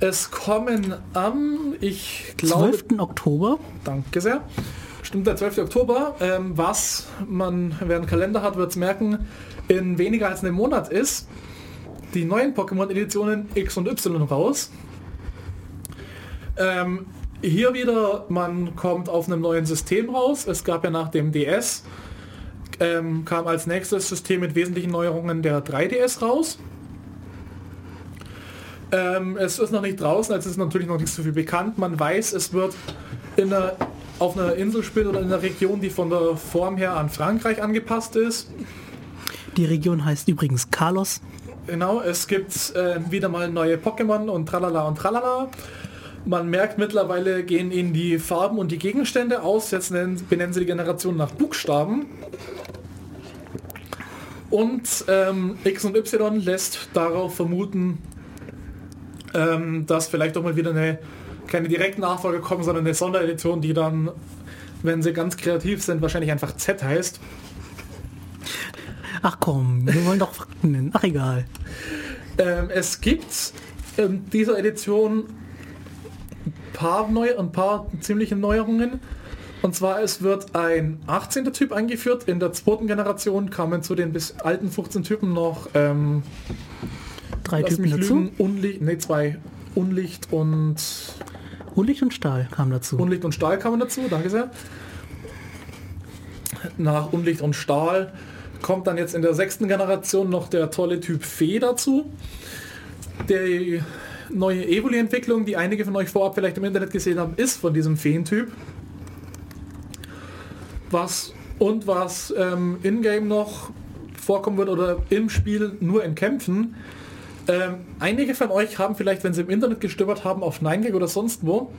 [SPEAKER 2] Es kommen am, ich glaube,
[SPEAKER 1] 12. Oktober.
[SPEAKER 2] Danke sehr. Stimmt der 12. Oktober. Ähm, was man, wer einen Kalender hat, wird es merken, in weniger als einem Monat ist die neuen Pokémon-Editionen X und Y raus. Ähm, hier wieder, man kommt auf einem neuen System raus. Es gab ja nach dem DS, ähm, kam als nächstes System mit wesentlichen Neuerungen der 3DS raus. Ähm, es ist noch nicht draußen, es ist natürlich noch nicht so viel bekannt. Man weiß, es wird in einer, auf einer Insel spielen oder in einer Region, die von der Form her an Frankreich angepasst ist.
[SPEAKER 1] Die Region heißt übrigens Carlos.
[SPEAKER 2] Genau, es gibt äh, wieder mal neue Pokémon und tralala und tralala. Man merkt mittlerweile gehen ihnen die Farben und die Gegenstände aus. Jetzt nennen, benennen sie die Generation nach Buchstaben. Und ähm, X und Y lässt darauf vermuten, ähm, dass vielleicht auch mal wieder eine keine direkten Nachfolge kommen, sondern eine Sonderedition, die dann, wenn sie ganz kreativ sind, wahrscheinlich einfach Z heißt.
[SPEAKER 1] Ach komm, wir wollen doch Fakten nennen. Ach egal.
[SPEAKER 2] Ähm, es gibt in dieser Edition paar, neu, ein paar ziemliche Neuerungen. Und zwar es wird ein 18. Typ eingeführt. In der zweiten Generation kamen zu den bis alten 15 Typen noch ähm,
[SPEAKER 1] Drei
[SPEAKER 2] lass
[SPEAKER 1] Typen dazu.
[SPEAKER 2] lügen, Unlicht, nee, zwei Unlicht und
[SPEAKER 1] Unlicht und Stahl kam dazu.
[SPEAKER 2] Unlicht und Stahl kamen dazu, danke sehr. Nach Unlicht und Stahl kommt dann jetzt in der sechsten Generation noch der tolle Typ Fee dazu. Die neue Evoli-Entwicklung, die einige von euch vorab vielleicht im Internet gesehen haben, ist von diesem Feentyp. Was und was ähm, in-game noch vorkommen wird oder im Spiel nur in Kämpfen. Ähm, einige von euch haben vielleicht, wenn sie im Internet gestöbert haben, auf 9gag oder sonst wo,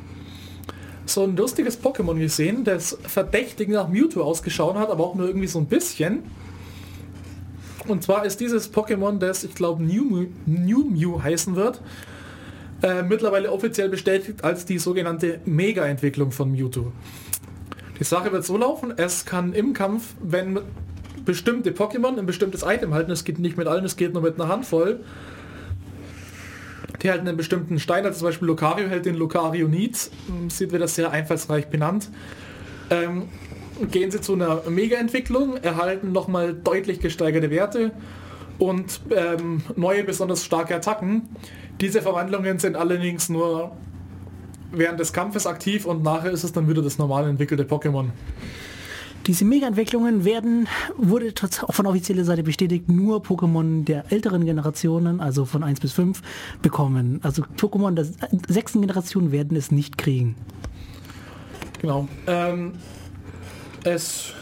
[SPEAKER 2] so ein lustiges Pokémon gesehen, das verdächtig nach Mewtwo ausgeschaut hat, aber auch nur irgendwie so ein bisschen. Und zwar ist dieses Pokémon, das ich glaube New, Mew- New Mew heißen wird, äh, mittlerweile offiziell bestätigt als die sogenannte Mega-Entwicklung von Mewtwo. Die Sache wird so laufen, es kann im Kampf, wenn bestimmte Pokémon ein bestimmtes Item halten, es geht nicht mit allen, es geht nur mit einer Handvoll, die halten einen bestimmten Stein, also zum Beispiel Lucario hält den Lucario Needs, sieht wieder sehr einfallsreich benannt. Ähm, gehen sie zu einer Mega-Entwicklung, erhalten nochmal deutlich gesteigerte Werte und ähm, neue besonders starke Attacken. Diese Verwandlungen sind allerdings nur während des Kampfes aktiv und nachher ist es dann wieder das normal entwickelte Pokémon.
[SPEAKER 1] Diese Mega-Entwicklungen werden, wurde auch von offizieller Seite bestätigt, nur Pokémon der älteren Generationen, also von 1 bis 5, bekommen. Also Pokémon der sechsten Generation werden es nicht kriegen.
[SPEAKER 2] Genau. Ähm, es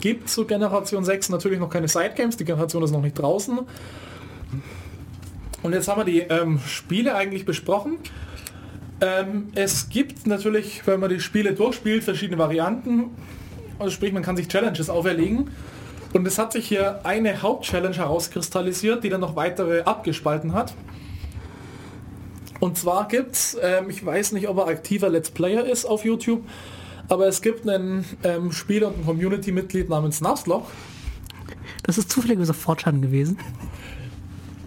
[SPEAKER 2] gibt zu Generation 6 natürlich noch keine Sidegames, die Generation ist noch nicht draußen. Und jetzt haben wir die ähm, Spiele eigentlich besprochen. Ähm, es gibt natürlich, wenn man die Spiele durchspielt, verschiedene Varianten. Also sprich, man kann sich Challenges auferlegen. Und es hat sich hier eine Hauptchallenge herauskristallisiert, die dann noch weitere abgespalten hat. Und zwar gibt's, ähm, ich weiß nicht, ob er aktiver Let's Player ist auf YouTube, aber es gibt einen ähm, Spieler und ein Community-Mitglied namens Nuzlocke.
[SPEAKER 1] Das ist zufälligerweise Fortran gewesen.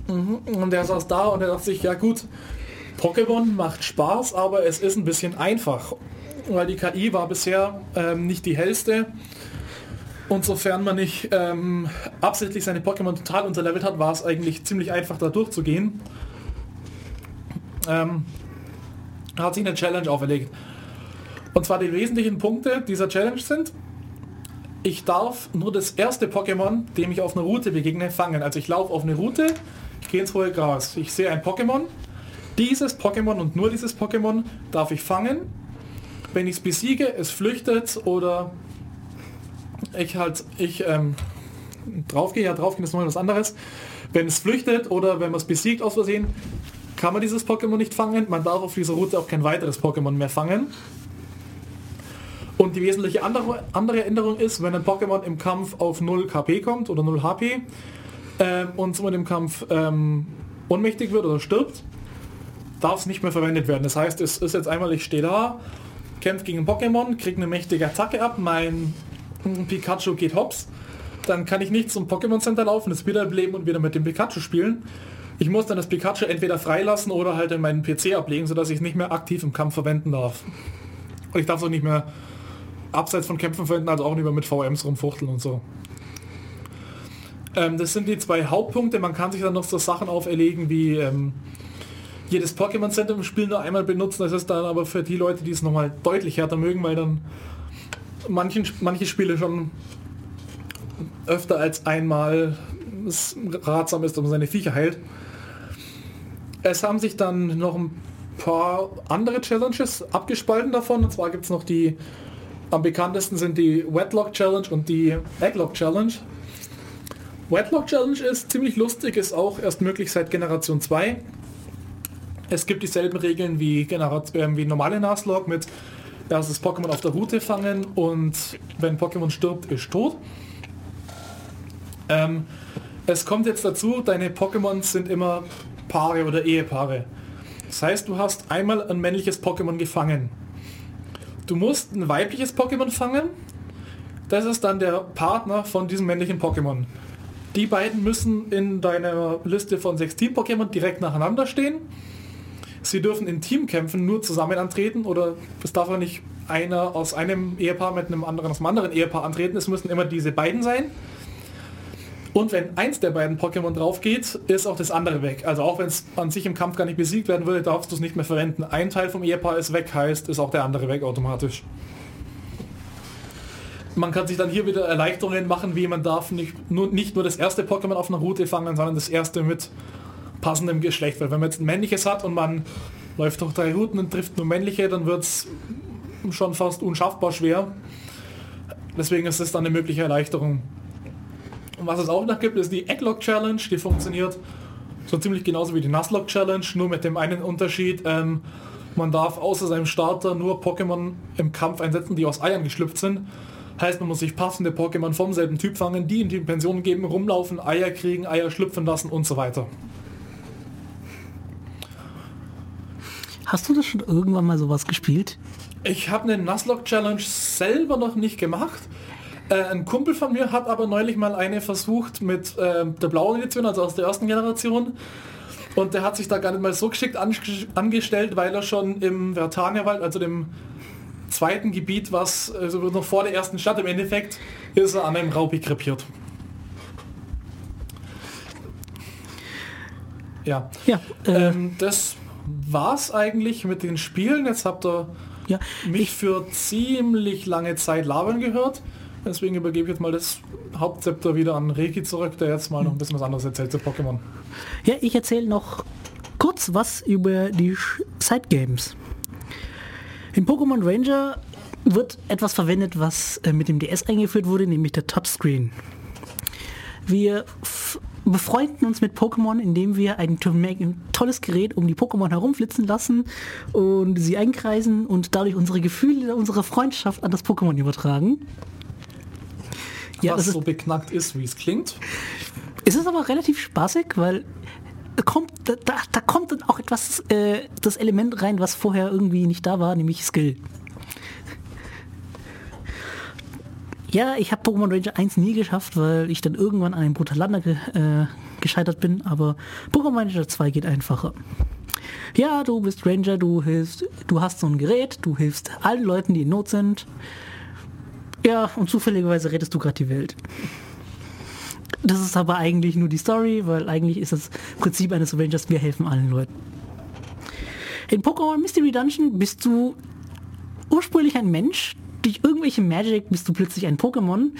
[SPEAKER 2] Und der saß da und er dachte sich, ja gut, Pokémon macht Spaß, aber es ist ein bisschen einfach. Weil die KI war bisher ähm, nicht die hellste. Und sofern man nicht ähm, absichtlich seine Pokémon total unterlevelt hat, war es eigentlich ziemlich einfach da durchzugehen. Ähm, hat sich eine Challenge auferlegt. Und zwar die wesentlichen Punkte dieser Challenge sind, ich darf nur das erste Pokémon, dem ich auf einer Route begegne, fangen. Also ich laufe auf eine Route, ich gehe ins hohe Gras, ich sehe ein Pokémon. Dieses Pokémon und nur dieses Pokémon darf ich fangen. Wenn ich es besiege, es flüchtet oder ich halt, ich ähm, draufgehe, ja draufgehen ist nochmal was anderes. Wenn es flüchtet oder wenn man es besiegt aus Versehen, kann man dieses Pokémon nicht fangen. Man darf auf dieser Route auch kein weiteres Pokémon mehr fangen. Und die wesentliche andere, andere Änderung ist, wenn ein Pokémon im Kampf auf 0 KP kommt oder 0 HP ähm, und somit im Kampf ähm, ohnmächtig wird oder stirbt, darf es nicht mehr verwendet werden. Das heißt, es ist jetzt einmal, ich stehe da, kämpfe gegen ein Pokémon, kriege eine mächtige Attacke ab, mein Pikachu geht hops, dann kann ich nicht zum Pokémon Center laufen, das wiederbeleben und wieder mit dem Pikachu spielen. Ich muss dann das Pikachu entweder freilassen oder halt in meinen PC ablegen, sodass ich es nicht mehr aktiv im Kampf verwenden darf. Und ich darf es auch nicht mehr abseits von Kämpfen verwenden, also auch nicht mehr mit VMs rumfuchteln und so. Ähm, das sind die zwei Hauptpunkte. Man kann sich dann noch so Sachen auferlegen wie ähm, jedes Pokémon Center im Spiel nur einmal benutzen. Das ist dann aber für die Leute, die es nochmal deutlich härter mögen, weil dann manchen, manche Spiele schon öfter als einmal ratsam ist, um seine Viecher heilt. Es haben sich dann noch ein paar andere Challenges abgespalten davon. Und zwar gibt es noch die, am bekanntesten sind die Wetlock Challenge und die Egglock Challenge. Wetlock Challenge ist ziemlich lustig, ist auch erst möglich seit Generation 2. Es gibt dieselben Regeln wie, Generation, wie normale Nuzlocke mit erstes Pokémon auf der Route fangen und wenn Pokémon stirbt, ist tot. Ähm, es kommt jetzt dazu, deine Pokémon sind immer Paare oder Ehepaare. Das heißt, du hast einmal ein männliches Pokémon gefangen. Du musst ein weibliches Pokémon fangen. Das ist dann der Partner von diesem männlichen Pokémon. Die beiden müssen in deiner Liste von sechs Team-Pokémon direkt nacheinander stehen. Sie dürfen in Teamkämpfen nur zusammen antreten oder es darf auch nicht einer aus einem Ehepaar mit einem anderen aus einem anderen Ehepaar antreten. Es müssen immer diese beiden sein. Und wenn eins der beiden Pokémon drauf geht, ist auch das andere weg. Also auch wenn es an sich im Kampf gar nicht besiegt werden würde, darfst du es nicht mehr verwenden. Ein Teil vom Ehepaar ist weg, heißt, ist auch der andere weg automatisch. Man kann sich dann hier wieder Erleichterungen machen, wie man darf nicht nur, nicht nur das erste Pokémon auf einer Route fangen, sondern das erste mit passendem Geschlecht. Weil wenn man jetzt ein männliches hat und man läuft durch drei Routen und trifft nur männliche, dann wird es schon fast unschaffbar schwer. Deswegen ist es dann eine mögliche Erleichterung. Und was es auch noch gibt, ist die Egglock Challenge, die funktioniert so ziemlich genauso wie die Nuzlocke Challenge, nur mit dem einen Unterschied, ähm, man darf außer seinem Starter nur Pokémon im Kampf einsetzen, die aus Eiern geschlüpft sind. Heißt, man muss sich passende Pokémon vom selben Typ fangen, die in die Pension geben, rumlaufen, Eier kriegen, Eier schlüpfen lassen und so weiter.
[SPEAKER 1] Hast du das schon irgendwann mal sowas gespielt?
[SPEAKER 2] Ich habe eine Nuzlocke Challenge selber noch nicht gemacht. Äh, ein Kumpel von mir hat aber neulich mal eine versucht mit äh, der blauen Edition, also aus der ersten Generation. Und der hat sich da gar nicht mal so geschickt angestellt, weil er schon im Vertania-Wald, also dem zweiten Gebiet, was also noch vor der ersten Stadt im Endeffekt, ist er an einem Raupi krepiert. Ja. ja äh, ähm, das war's eigentlich mit den Spielen. Jetzt habt ihr ja, mich für ziemlich lange Zeit labern gehört. Deswegen übergebe ich jetzt mal das Hauptzepter wieder an Reiki zurück, der jetzt mal noch ein bisschen was anderes erzählt zu Pokémon.
[SPEAKER 1] Ja, ich erzähle noch kurz was über die Side Games. In Pokémon Ranger wird etwas verwendet, was äh, mit dem DS eingeführt wurde, nämlich der Touchscreen. Wir befreunden uns mit Pokémon, indem wir ein, ein tolles Gerät um die Pokémon herumflitzen lassen und sie einkreisen und dadurch unsere Gefühle, unsere Freundschaft an das Pokémon übertragen.
[SPEAKER 2] Ja, Was so beknackt ist, wie es klingt.
[SPEAKER 1] Es ist aber relativ spaßig, weil kommt, da, da kommt dann auch etwas, äh, das Element rein, was vorher irgendwie nicht da war, nämlich Skill. Ja, ich habe Pokémon Ranger 1 nie geschafft, weil ich dann irgendwann an einem Brutalander ge äh, gescheitert bin, aber Pokémon Ranger 2 geht einfacher. Ja, du bist Ranger, du hilfst, du hast so ein Gerät, du hilfst allen Leuten, die in Not sind. Ja, und zufälligerweise rettest du gerade die Welt. Das ist aber eigentlich nur die Story, weil eigentlich ist das Prinzip eines Avengers, wir helfen allen Leuten. In Pokémon Mystery Dungeon bist du ursprünglich ein Mensch, durch irgendwelche Magic bist du plötzlich ein Pokémon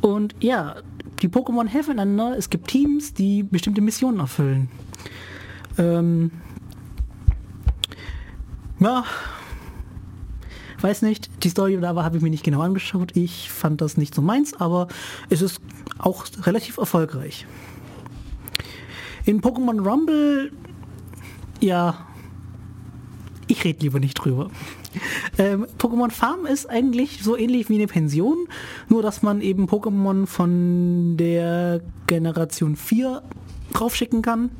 [SPEAKER 1] und ja, die Pokémon helfen einander. Es gibt Teams, die bestimmte Missionen erfüllen. Ähm, ja, weiß nicht, die Story da habe ich mir nicht genau angeschaut. Ich fand das nicht so meins, aber es ist auch relativ erfolgreich. In Pokémon Rumble, ja, ich rede lieber nicht drüber. Ähm, Pokémon Farm ist eigentlich so ähnlich wie eine Pension, nur dass man eben Pokémon von der Generation 4 draufschicken kann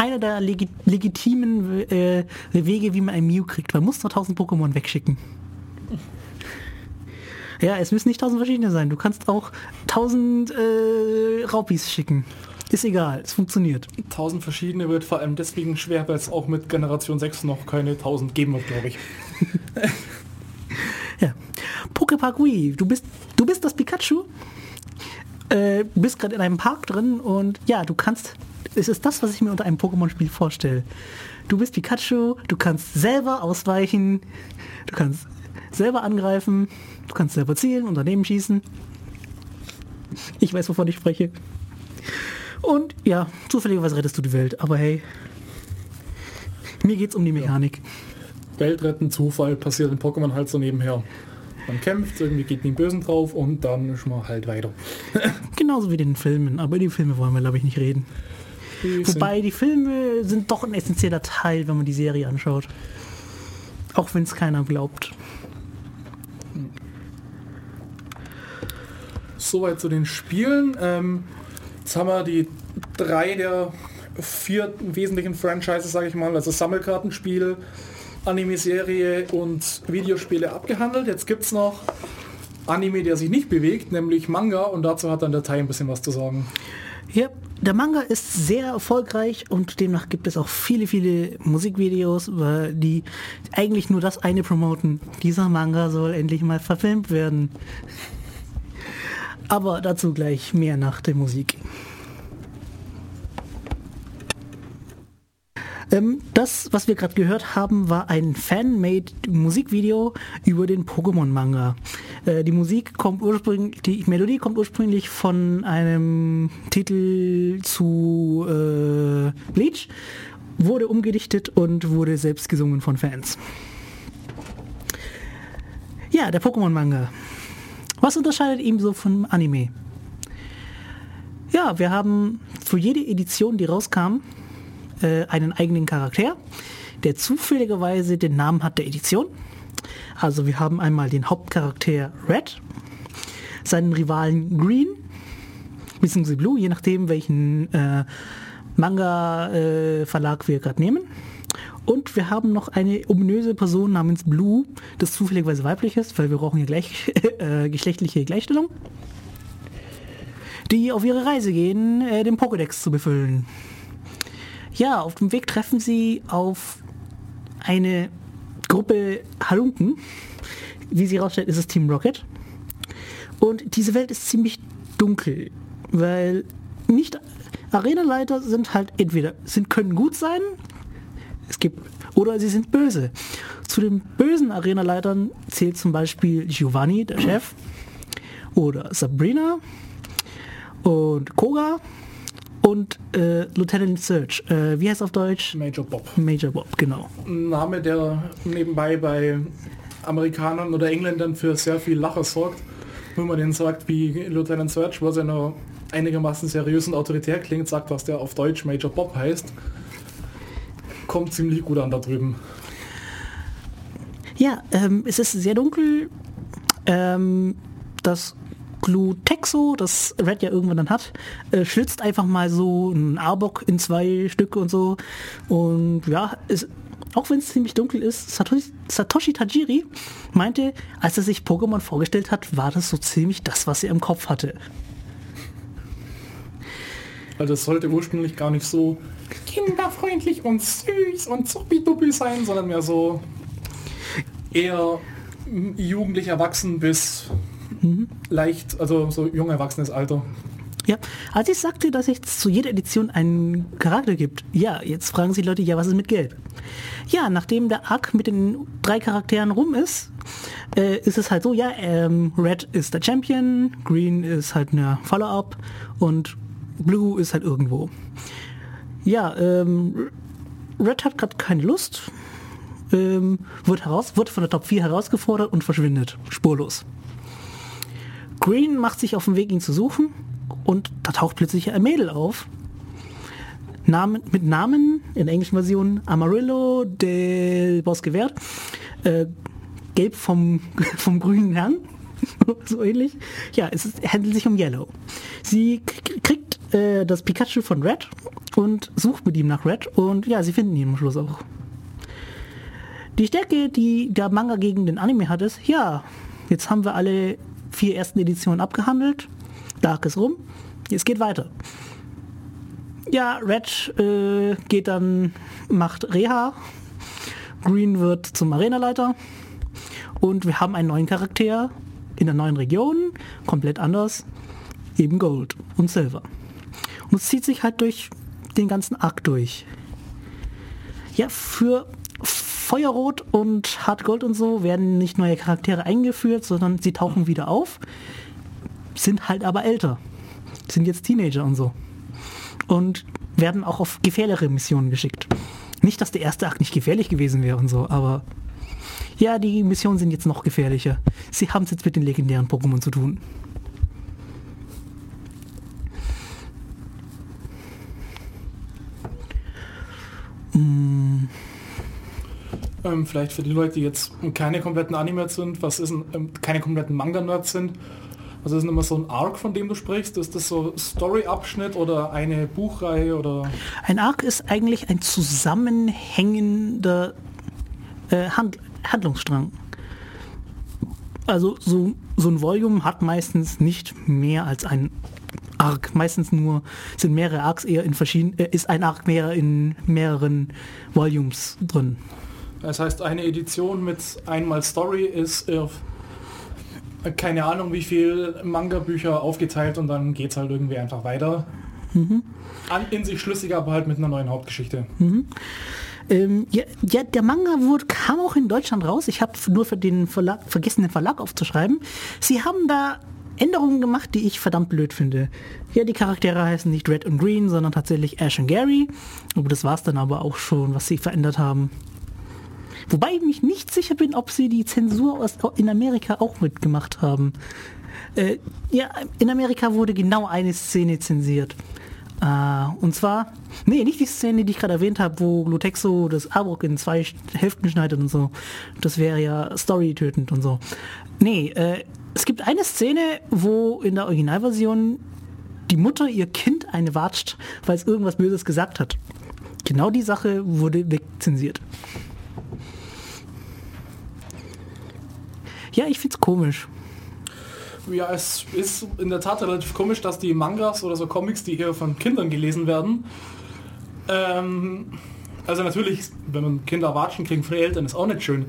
[SPEAKER 1] einer der legi legitimen äh, Wege, wie man ein Mew kriegt. Man muss nur 1000 Pokémon wegschicken. Ja, es müssen nicht 1000 verschiedene sein. Du kannst auch 1000 äh, Raupis schicken. Ist egal, es funktioniert.
[SPEAKER 2] 1000 verschiedene wird vor allem deswegen schwer, weil es auch mit Generation 6 noch keine 1000 geben wird, glaube ich.
[SPEAKER 1] ja. Poképagui, du bist, du bist das Pikachu. Äh, bist gerade in einem Park drin und ja, du kannst es ist das, was ich mir unter einem Pokémon-Spiel vorstelle. Du bist Pikachu, du kannst selber ausweichen, du kannst selber angreifen, du kannst selber zielen und daneben schießen. Ich weiß, wovon ich spreche. Und ja, zufälligerweise rettest du die Welt, aber hey, mir geht's um die Mechanik.
[SPEAKER 2] Ja. Weltretten, Zufall, passiert in Pokémon halt so nebenher. Man kämpft, irgendwie geht den Bösen drauf und dann ist man halt weiter.
[SPEAKER 1] Genauso wie in den Filmen, aber die Filme wollen wir glaube ich nicht reden. Wobei die Filme sind doch ein essentieller Teil, wenn man die Serie anschaut. Auch wenn es keiner glaubt.
[SPEAKER 2] Soweit zu den Spielen. Ähm, jetzt haben wir die drei der vier wesentlichen Franchises, sage ich mal, also Sammelkartenspiel, Anime-Serie und Videospiele abgehandelt. Jetzt gibt es noch Anime, der sich nicht bewegt, nämlich Manga und dazu hat dann der Teil ein bisschen was zu sagen.
[SPEAKER 1] Ja, der Manga ist sehr erfolgreich und demnach gibt es auch viele, viele Musikvideos, die eigentlich nur das eine promoten. Dieser Manga soll endlich mal verfilmt werden. Aber dazu gleich mehr nach der Musik. Ähm, das, was wir gerade gehört haben, war ein Fan-made Musikvideo über den Pokémon-Manga. Äh, die Musik kommt ursprünglich, die Melodie kommt ursprünglich von einem Titel zu äh, Bleach, wurde umgedichtet und wurde selbst gesungen von Fans. Ja, der Pokémon-Manga. Was unterscheidet ihn so vom Anime? Ja, wir haben für jede Edition, die rauskam, äh, einen eigenen Charakter, der zufälligerweise den Namen hat der Edition. Also wir haben einmal den Hauptcharakter Red, seinen Rivalen Green, bzw. Blue, je nachdem welchen äh, Manga-Verlag äh, wir gerade nehmen. Und wir haben noch eine ominöse Person namens Blue, das zufälligerweise weiblich ist, weil wir brauchen hier gleich, äh, geschlechtliche Gleichstellung, die auf ihre Reise gehen, äh, den Pokédex zu befüllen. Ja, auf dem Weg treffen sie auf eine Gruppe Halunken. Wie sie herausstellt, ist es Team Rocket. Und diese Welt ist ziemlich dunkel, weil nicht Arenaleiter sind halt entweder sind können gut sein, es gibt oder sie sind böse. Zu den bösen Arenaleitern zählt zum Beispiel Giovanni, der Chef, oder Sabrina und Koga und äh, Lieutenant Search. Äh, wie heißt auf Deutsch?
[SPEAKER 2] Major Bob.
[SPEAKER 1] Major Bob, genau.
[SPEAKER 2] Ein Name, der nebenbei bei Amerikanern oder Engländern für sehr viel Lacher sorgt. Wenn man den sagt, wie Lieutenant Search, was ja noch einigermaßen seriös und autoritär klingt, sagt, dass der auf Deutsch Major Bob heißt. Kommt ziemlich gut an da drüben.
[SPEAKER 1] Ja, ähm, es ist sehr dunkel. Ähm, das Glutexo, das Red ja irgendwann dann hat, äh, schlitzt einfach mal so ein Arbok in zwei Stücke und so. Und ja, es, auch wenn es ziemlich dunkel ist, Satoshi, Satoshi, Tajiri meinte, als er sich Pokémon vorgestellt hat, war das so ziemlich das, was er im Kopf hatte.
[SPEAKER 2] Also es sollte ursprünglich gar nicht so kinderfreundlich und süß und zuppi sein, sondern mehr so eher jugendlich erwachsen bis Mhm. Leicht, also so jung erwachsenes Alter.
[SPEAKER 1] Ja, als ich sagte, dass es zu jeder Edition einen Charakter gibt, ja, jetzt fragen sich Leute, ja, was ist mit Gelb? Ja, nachdem der Arc mit den drei Charakteren rum ist, äh, ist es halt so, ja, ähm, Red ist der Champion, Green ist halt eine Follow-up und Blue ist halt irgendwo. Ja, ähm, Red hat gerade keine Lust, ähm, wird, heraus, wird von der Top 4 herausgefordert und verschwindet, spurlos. Green macht sich auf den Weg, ihn zu suchen und da taucht plötzlich ein Mädel auf. Namen, mit Namen in der englischen Version Amarillo del Bosque Verde, äh, gelb vom, vom grünen Herrn, so ähnlich. Ja, es ist, handelt sich um Yellow. Sie kriegt äh, das Pikachu von Red und sucht mit ihm nach Red und ja, sie finden ihn am Schluss auch. Die Stärke, die der Manga gegen den Anime hat, ist, ja, jetzt haben wir alle vier ersten Editionen abgehandelt. Dark ist rum. Es geht weiter. Ja, Red äh, geht dann, macht Reha. Green wird zum Arenaleiter. Und wir haben einen neuen Charakter in der neuen Region, komplett anders. Eben Gold und Silver. Und es zieht sich halt durch den ganzen Arc durch. Ja, für Feuerrot und Hartgold und so werden nicht neue Charaktere eingeführt, sondern sie tauchen wieder auf, sind halt aber älter, sind jetzt Teenager und so. Und werden auch auf gefährlichere Missionen geschickt. Nicht, dass der erste Akt nicht gefährlich gewesen wäre und so, aber ja, die Missionen sind jetzt noch gefährlicher. Sie haben es jetzt mit den legendären Pokémon zu tun.
[SPEAKER 2] Mmh. Ähm, vielleicht für die Leute, die jetzt keine kompletten anime sind, was ist ein, ähm, keine kompletten Manga-Nerds sind. Was ist denn immer so ein Arc, von dem du sprichst? Ist das so Story-Abschnitt oder eine Buchreihe oder?
[SPEAKER 1] Ein Arc ist eigentlich ein zusammenhängender äh, Hand Handlungsstrang. Also so, so ein Volume hat meistens nicht mehr als ein Arc. Meistens nur sind mehrere Arcs eher in verschiedenen, äh, ist ein Arc mehr in mehreren Volumes drin.
[SPEAKER 2] Das heißt, eine Edition mit einmal Story ist auf keine Ahnung wie viel Manga-Bücher aufgeteilt und dann geht es halt irgendwie einfach weiter. Mhm. An, in sich schlüssig, aber halt mit einer neuen Hauptgeschichte.
[SPEAKER 1] Mhm. Ähm, ja, ja, der Manga wurde, kam auch in Deutschland raus. Ich habe nur für den Verlag vergessen, den Verlag aufzuschreiben. Sie haben da Änderungen gemacht, die ich verdammt blöd finde. Ja, die Charaktere heißen nicht Red und Green, sondern tatsächlich Ash und Gary. Aber das war es dann aber auch schon, was sie verändert haben. Wobei ich mich nicht sicher bin, ob sie die Zensur aus, in Amerika auch mitgemacht haben. Äh, ja, in Amerika wurde genau eine Szene zensiert. Äh, und zwar, nee, nicht die Szene, die ich gerade erwähnt habe, wo Glutexo das Arbok in zwei Hälften schneidet und so. Das wäre ja Story tötend und so. Nee, äh, es gibt eine Szene, wo in der Originalversion die Mutter ihr Kind eine watscht, weil es irgendwas Böses gesagt hat. Genau die Sache wurde wegzensiert. Ja, ich find's komisch.
[SPEAKER 2] Ja, es ist in der Tat relativ komisch, dass die Mangas oder so Comics, die hier von Kindern gelesen werden, ähm, also natürlich, wenn man Kinder watschen kriegen von Eltern, ist auch nicht schön.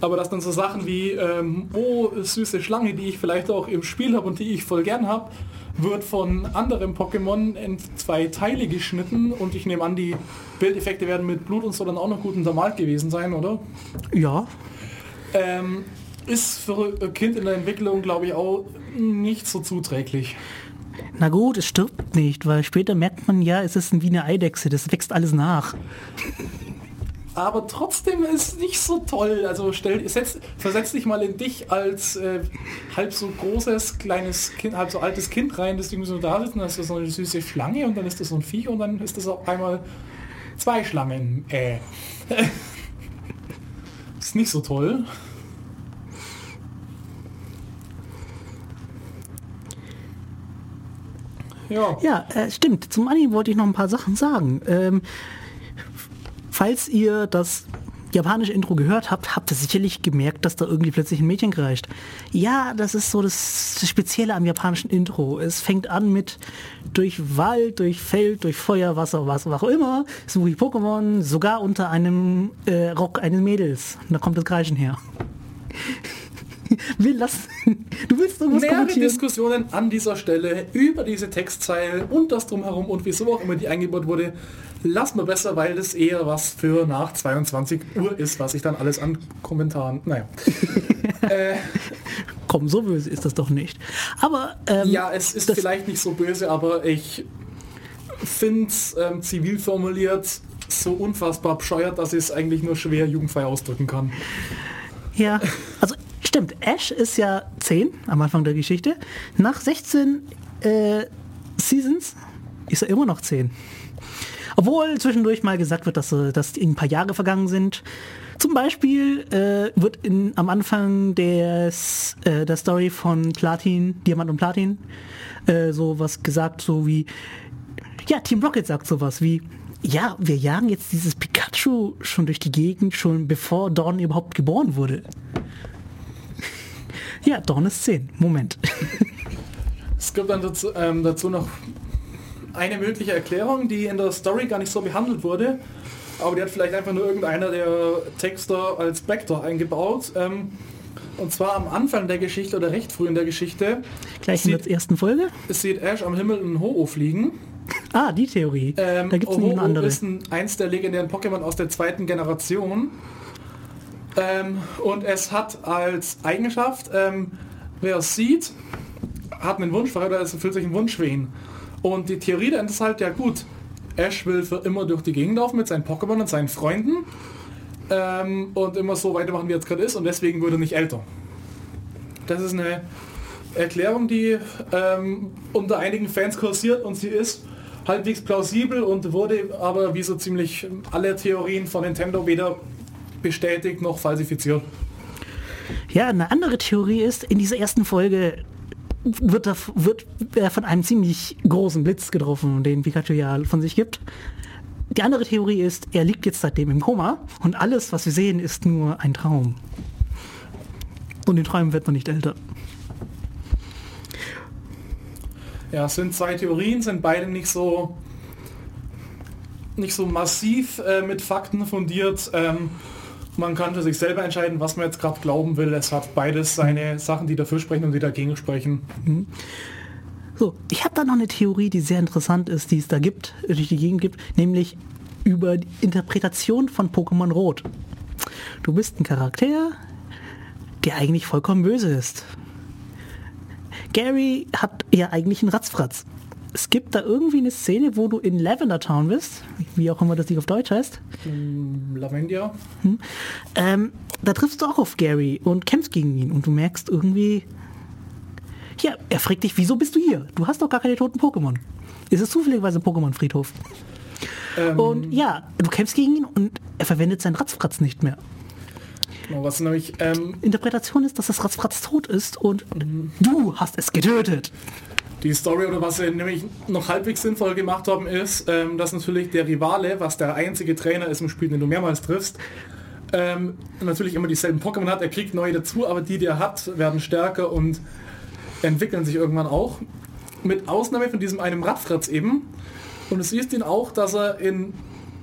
[SPEAKER 2] Aber dass dann so Sachen wie, ähm, oh, süße Schlange, die ich vielleicht auch im Spiel habe und die ich voll gern habe, wird von anderen Pokémon in zwei Teile geschnitten und ich nehme an, die Bildeffekte werden mit Blut und so dann auch noch gut untermalt gewesen sein, oder?
[SPEAKER 1] Ja.
[SPEAKER 2] Ähm, ist für ein Kind in der Entwicklung, glaube ich, auch nicht so zuträglich.
[SPEAKER 1] Na gut, es stirbt nicht, weil später merkt man ja, es ist wie eine Eidechse, das wächst alles nach.
[SPEAKER 2] Aber trotzdem ist nicht so toll. Also stell, setz, versetz dich mal in dich als äh, halb so großes, kleines Kind, halb so altes Kind rein, das irgendwie so da sitzt und dann ist das so eine süße Schlange und dann ist das so ein Viech und dann ist das auf einmal zwei Schlangen. Äh. ist nicht so toll.
[SPEAKER 1] Ja, ja äh, stimmt. Zum Anime wollte ich noch ein paar Sachen sagen. Ähm, falls ihr das japanische Intro gehört habt, habt ihr sicherlich gemerkt, dass da irgendwie plötzlich ein Mädchen kreischt. Ja, das ist so das Spezielle am japanischen Intro. Es fängt an mit durch Wald, durch Feld, durch Feuer, Wasser, was auch immer, so wie Pokémon, sogar unter einem äh, Rock eines Mädels. Und da kommt das Kreischen her. Wir lassen.
[SPEAKER 2] Du willst irgendwas Mehrere Diskussionen an dieser Stelle über diese Textzeile und das drumherum und wieso auch immer die eingebaut wurde, lassen wir besser, weil das eher was für nach 22 Uhr ist, was ich dann alles an Kommentaren. Naja.
[SPEAKER 1] äh, Komm, so böse ist das doch nicht. Aber
[SPEAKER 2] ähm, ja, es ist vielleicht nicht so böse, aber ich finde es ähm, zivil formuliert so unfassbar bescheuert, dass ich es eigentlich nur schwer jugendfrei ausdrücken kann.
[SPEAKER 1] Ja, also Stimmt, Ash ist ja 10 am Anfang der Geschichte. Nach 16 äh, Seasons ist er immer noch 10. Obwohl zwischendurch mal gesagt wird, dass, äh, dass ein paar Jahre vergangen sind. Zum Beispiel äh, wird in, am Anfang des, äh, der Story von Platin, Diamant und Platin, äh, so gesagt, so wie, ja, Team Rocket sagt sowas wie, ja, wir jagen jetzt dieses Pikachu schon durch die Gegend, schon bevor Dawn überhaupt geboren wurde. Ja, Dawn ist 10. Moment.
[SPEAKER 2] Es gibt dann dazu, ähm, dazu noch eine mögliche Erklärung, die in der Story gar nicht so behandelt wurde, aber die hat vielleicht einfach nur irgendeiner der Texter als Backdoor eingebaut. Ähm, und zwar am Anfang der Geschichte oder recht früh in der Geschichte.
[SPEAKER 1] Gleich in der ersten Folge?
[SPEAKER 2] Es sieht Ash am Himmel in Ho-Oh fliegen.
[SPEAKER 1] Ah, die Theorie.
[SPEAKER 2] Ähm, da gibt es eine andere. ist ein, eins der legendären Pokémon aus der zweiten Generation. Ähm, und es hat als Eigenschaft, ähm, wer es sieht, hat einen Wunsch oder es erfüllt sich ein Wunsch für ihn. Und die Theorie dann ist halt, ja gut, Ash will für immer durch die Gegend laufen mit seinen Pokémon und seinen Freunden ähm, und immer so weitermachen, wie er jetzt gerade ist und deswegen würde er nicht älter. Das ist eine Erklärung, die ähm, unter einigen Fans kursiert und sie ist halbwegs plausibel und wurde aber wie so ziemlich alle Theorien von Nintendo weder bestätigt noch falsifiziert.
[SPEAKER 1] Ja, eine andere Theorie ist, in dieser ersten Folge wird er, wird er von einem ziemlich großen Blitz getroffen, den Pikachu ja von sich gibt. Die andere Theorie ist, er liegt jetzt seitdem im Koma und alles, was wir sehen, ist nur ein Traum. Und in Träumen wird man nicht älter.
[SPEAKER 2] Ja, es sind zwei Theorien, sind beide nicht so nicht so massiv äh, mit Fakten fundiert. Ähm, man kann für sich selber entscheiden, was man jetzt gerade glauben will. Es hat beides seine Sachen, die dafür sprechen und die dagegen sprechen.
[SPEAKER 1] So, ich habe da noch eine Theorie, die sehr interessant ist, die es da gibt, äh, die Gegend gibt, nämlich über die Interpretation von Pokémon Rot. Du bist ein Charakter, der eigentlich vollkommen böse ist. Gary hat ja eigentlich einen Ratzfratz. Es gibt da irgendwie eine Szene, wo du in Lavender Town bist, wie auch immer das nicht auf Deutsch heißt.
[SPEAKER 2] Lavendia.
[SPEAKER 1] Ähm, da triffst du auch auf Gary und kämpfst gegen ihn und du merkst irgendwie, ja, er fragt dich, wieso bist du hier? Du hast doch gar keine toten Pokémon. Ist es zufälligerweise ein Pokémon-Friedhof?
[SPEAKER 2] Ähm,
[SPEAKER 1] Und ja, du kämpfst gegen ihn und er verwendet seinen Ratzfratz nicht mehr.
[SPEAKER 2] genau, was nämlich ähm,
[SPEAKER 1] Interpretation ist, dass das Ratzfratz tot ist und du hast es getötet.
[SPEAKER 2] Die Story oder was sie nämlich noch halbwegs sinnvoll gemacht haben, ist, ähm, dass natürlich der Rivale, was der einzige Trainer ist im Spiel, den du mehrmals triffst, ähm, natürlich immer dieselben Pokémon hat. Er kriegt neue dazu, aber die, die er hat, werden stärker und entwickeln sich irgendwann auch. Mit Ausnahme von diesem einem Radfratz eben. Und du siehst ihn auch, dass er in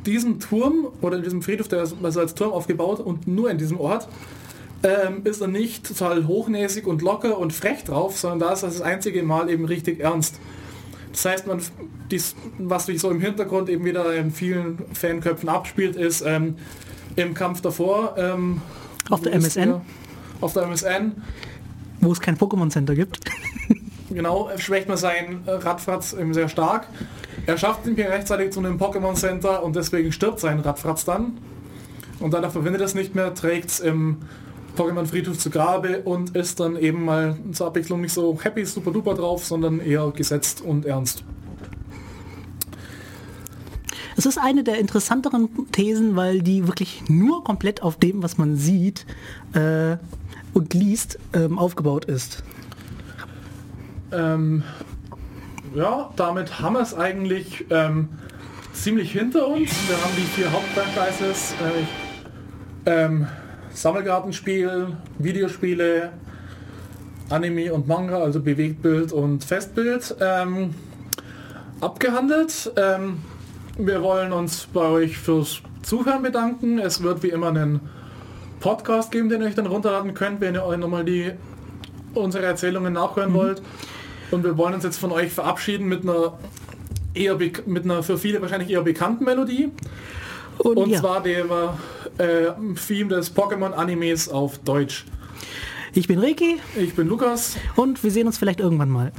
[SPEAKER 2] diesem Turm oder in diesem Friedhof, der ist also als Turm aufgebaut und nur in diesem Ort, ähm, ist er nicht total hochnäsig und locker und frech drauf, sondern da ist er das einzige Mal eben richtig ernst. Das heißt, man, dies, was sich so im Hintergrund eben wieder in vielen Fanköpfen abspielt, ist ähm, im Kampf davor. Ähm,
[SPEAKER 1] Auf der MSN?
[SPEAKER 2] der? Auf der MSN.
[SPEAKER 1] Wo es kein Pokémon Center gibt.
[SPEAKER 2] Genau, schwächt man seinen Radfratz eben sehr stark. Er schafft ihn hier rechtzeitig zu einem Pokémon Center und deswegen stirbt sein Radfratz dann. Und danach verwendet er es nicht mehr, trägt es im Pokémon Friedhof zu Grabe und ist dann eben mal zur Abwechslung nicht so happy, super duper drauf, sondern eher gesetzt und ernst.
[SPEAKER 1] Es ist eine der interessanteren Thesen, weil die wirklich nur komplett auf dem, was man sieht äh, und liest, ähm, aufgebaut ist.
[SPEAKER 2] Ähm, ja, damit haben wir es eigentlich ähm, ziemlich hinter uns. Wir haben die vier Hauptfranchises. Äh, ähm, Sammelgartenspiel, Videospiele, Anime und Manga, also Bewegtbild und Festbild, ähm, abgehandelt. Ähm, wir wollen uns bei euch fürs Zuhören bedanken. Es wird wie immer einen Podcast geben, den ihr euch dann runterladen könnt, wenn ihr euch nochmal die unsere Erzählungen nachhören wollt. Und wir wollen uns jetzt von euch verabschieden mit einer eher mit einer für viele wahrscheinlich eher bekannten Melodie.
[SPEAKER 1] Und,
[SPEAKER 2] Und
[SPEAKER 1] ja,
[SPEAKER 2] zwar dem äh, Theme des Pokémon-Animes auf Deutsch.
[SPEAKER 1] ich bin Reiki
[SPEAKER 2] Ich bin Lukas.
[SPEAKER 1] und wir sehen uns vielleicht irgendwann mal.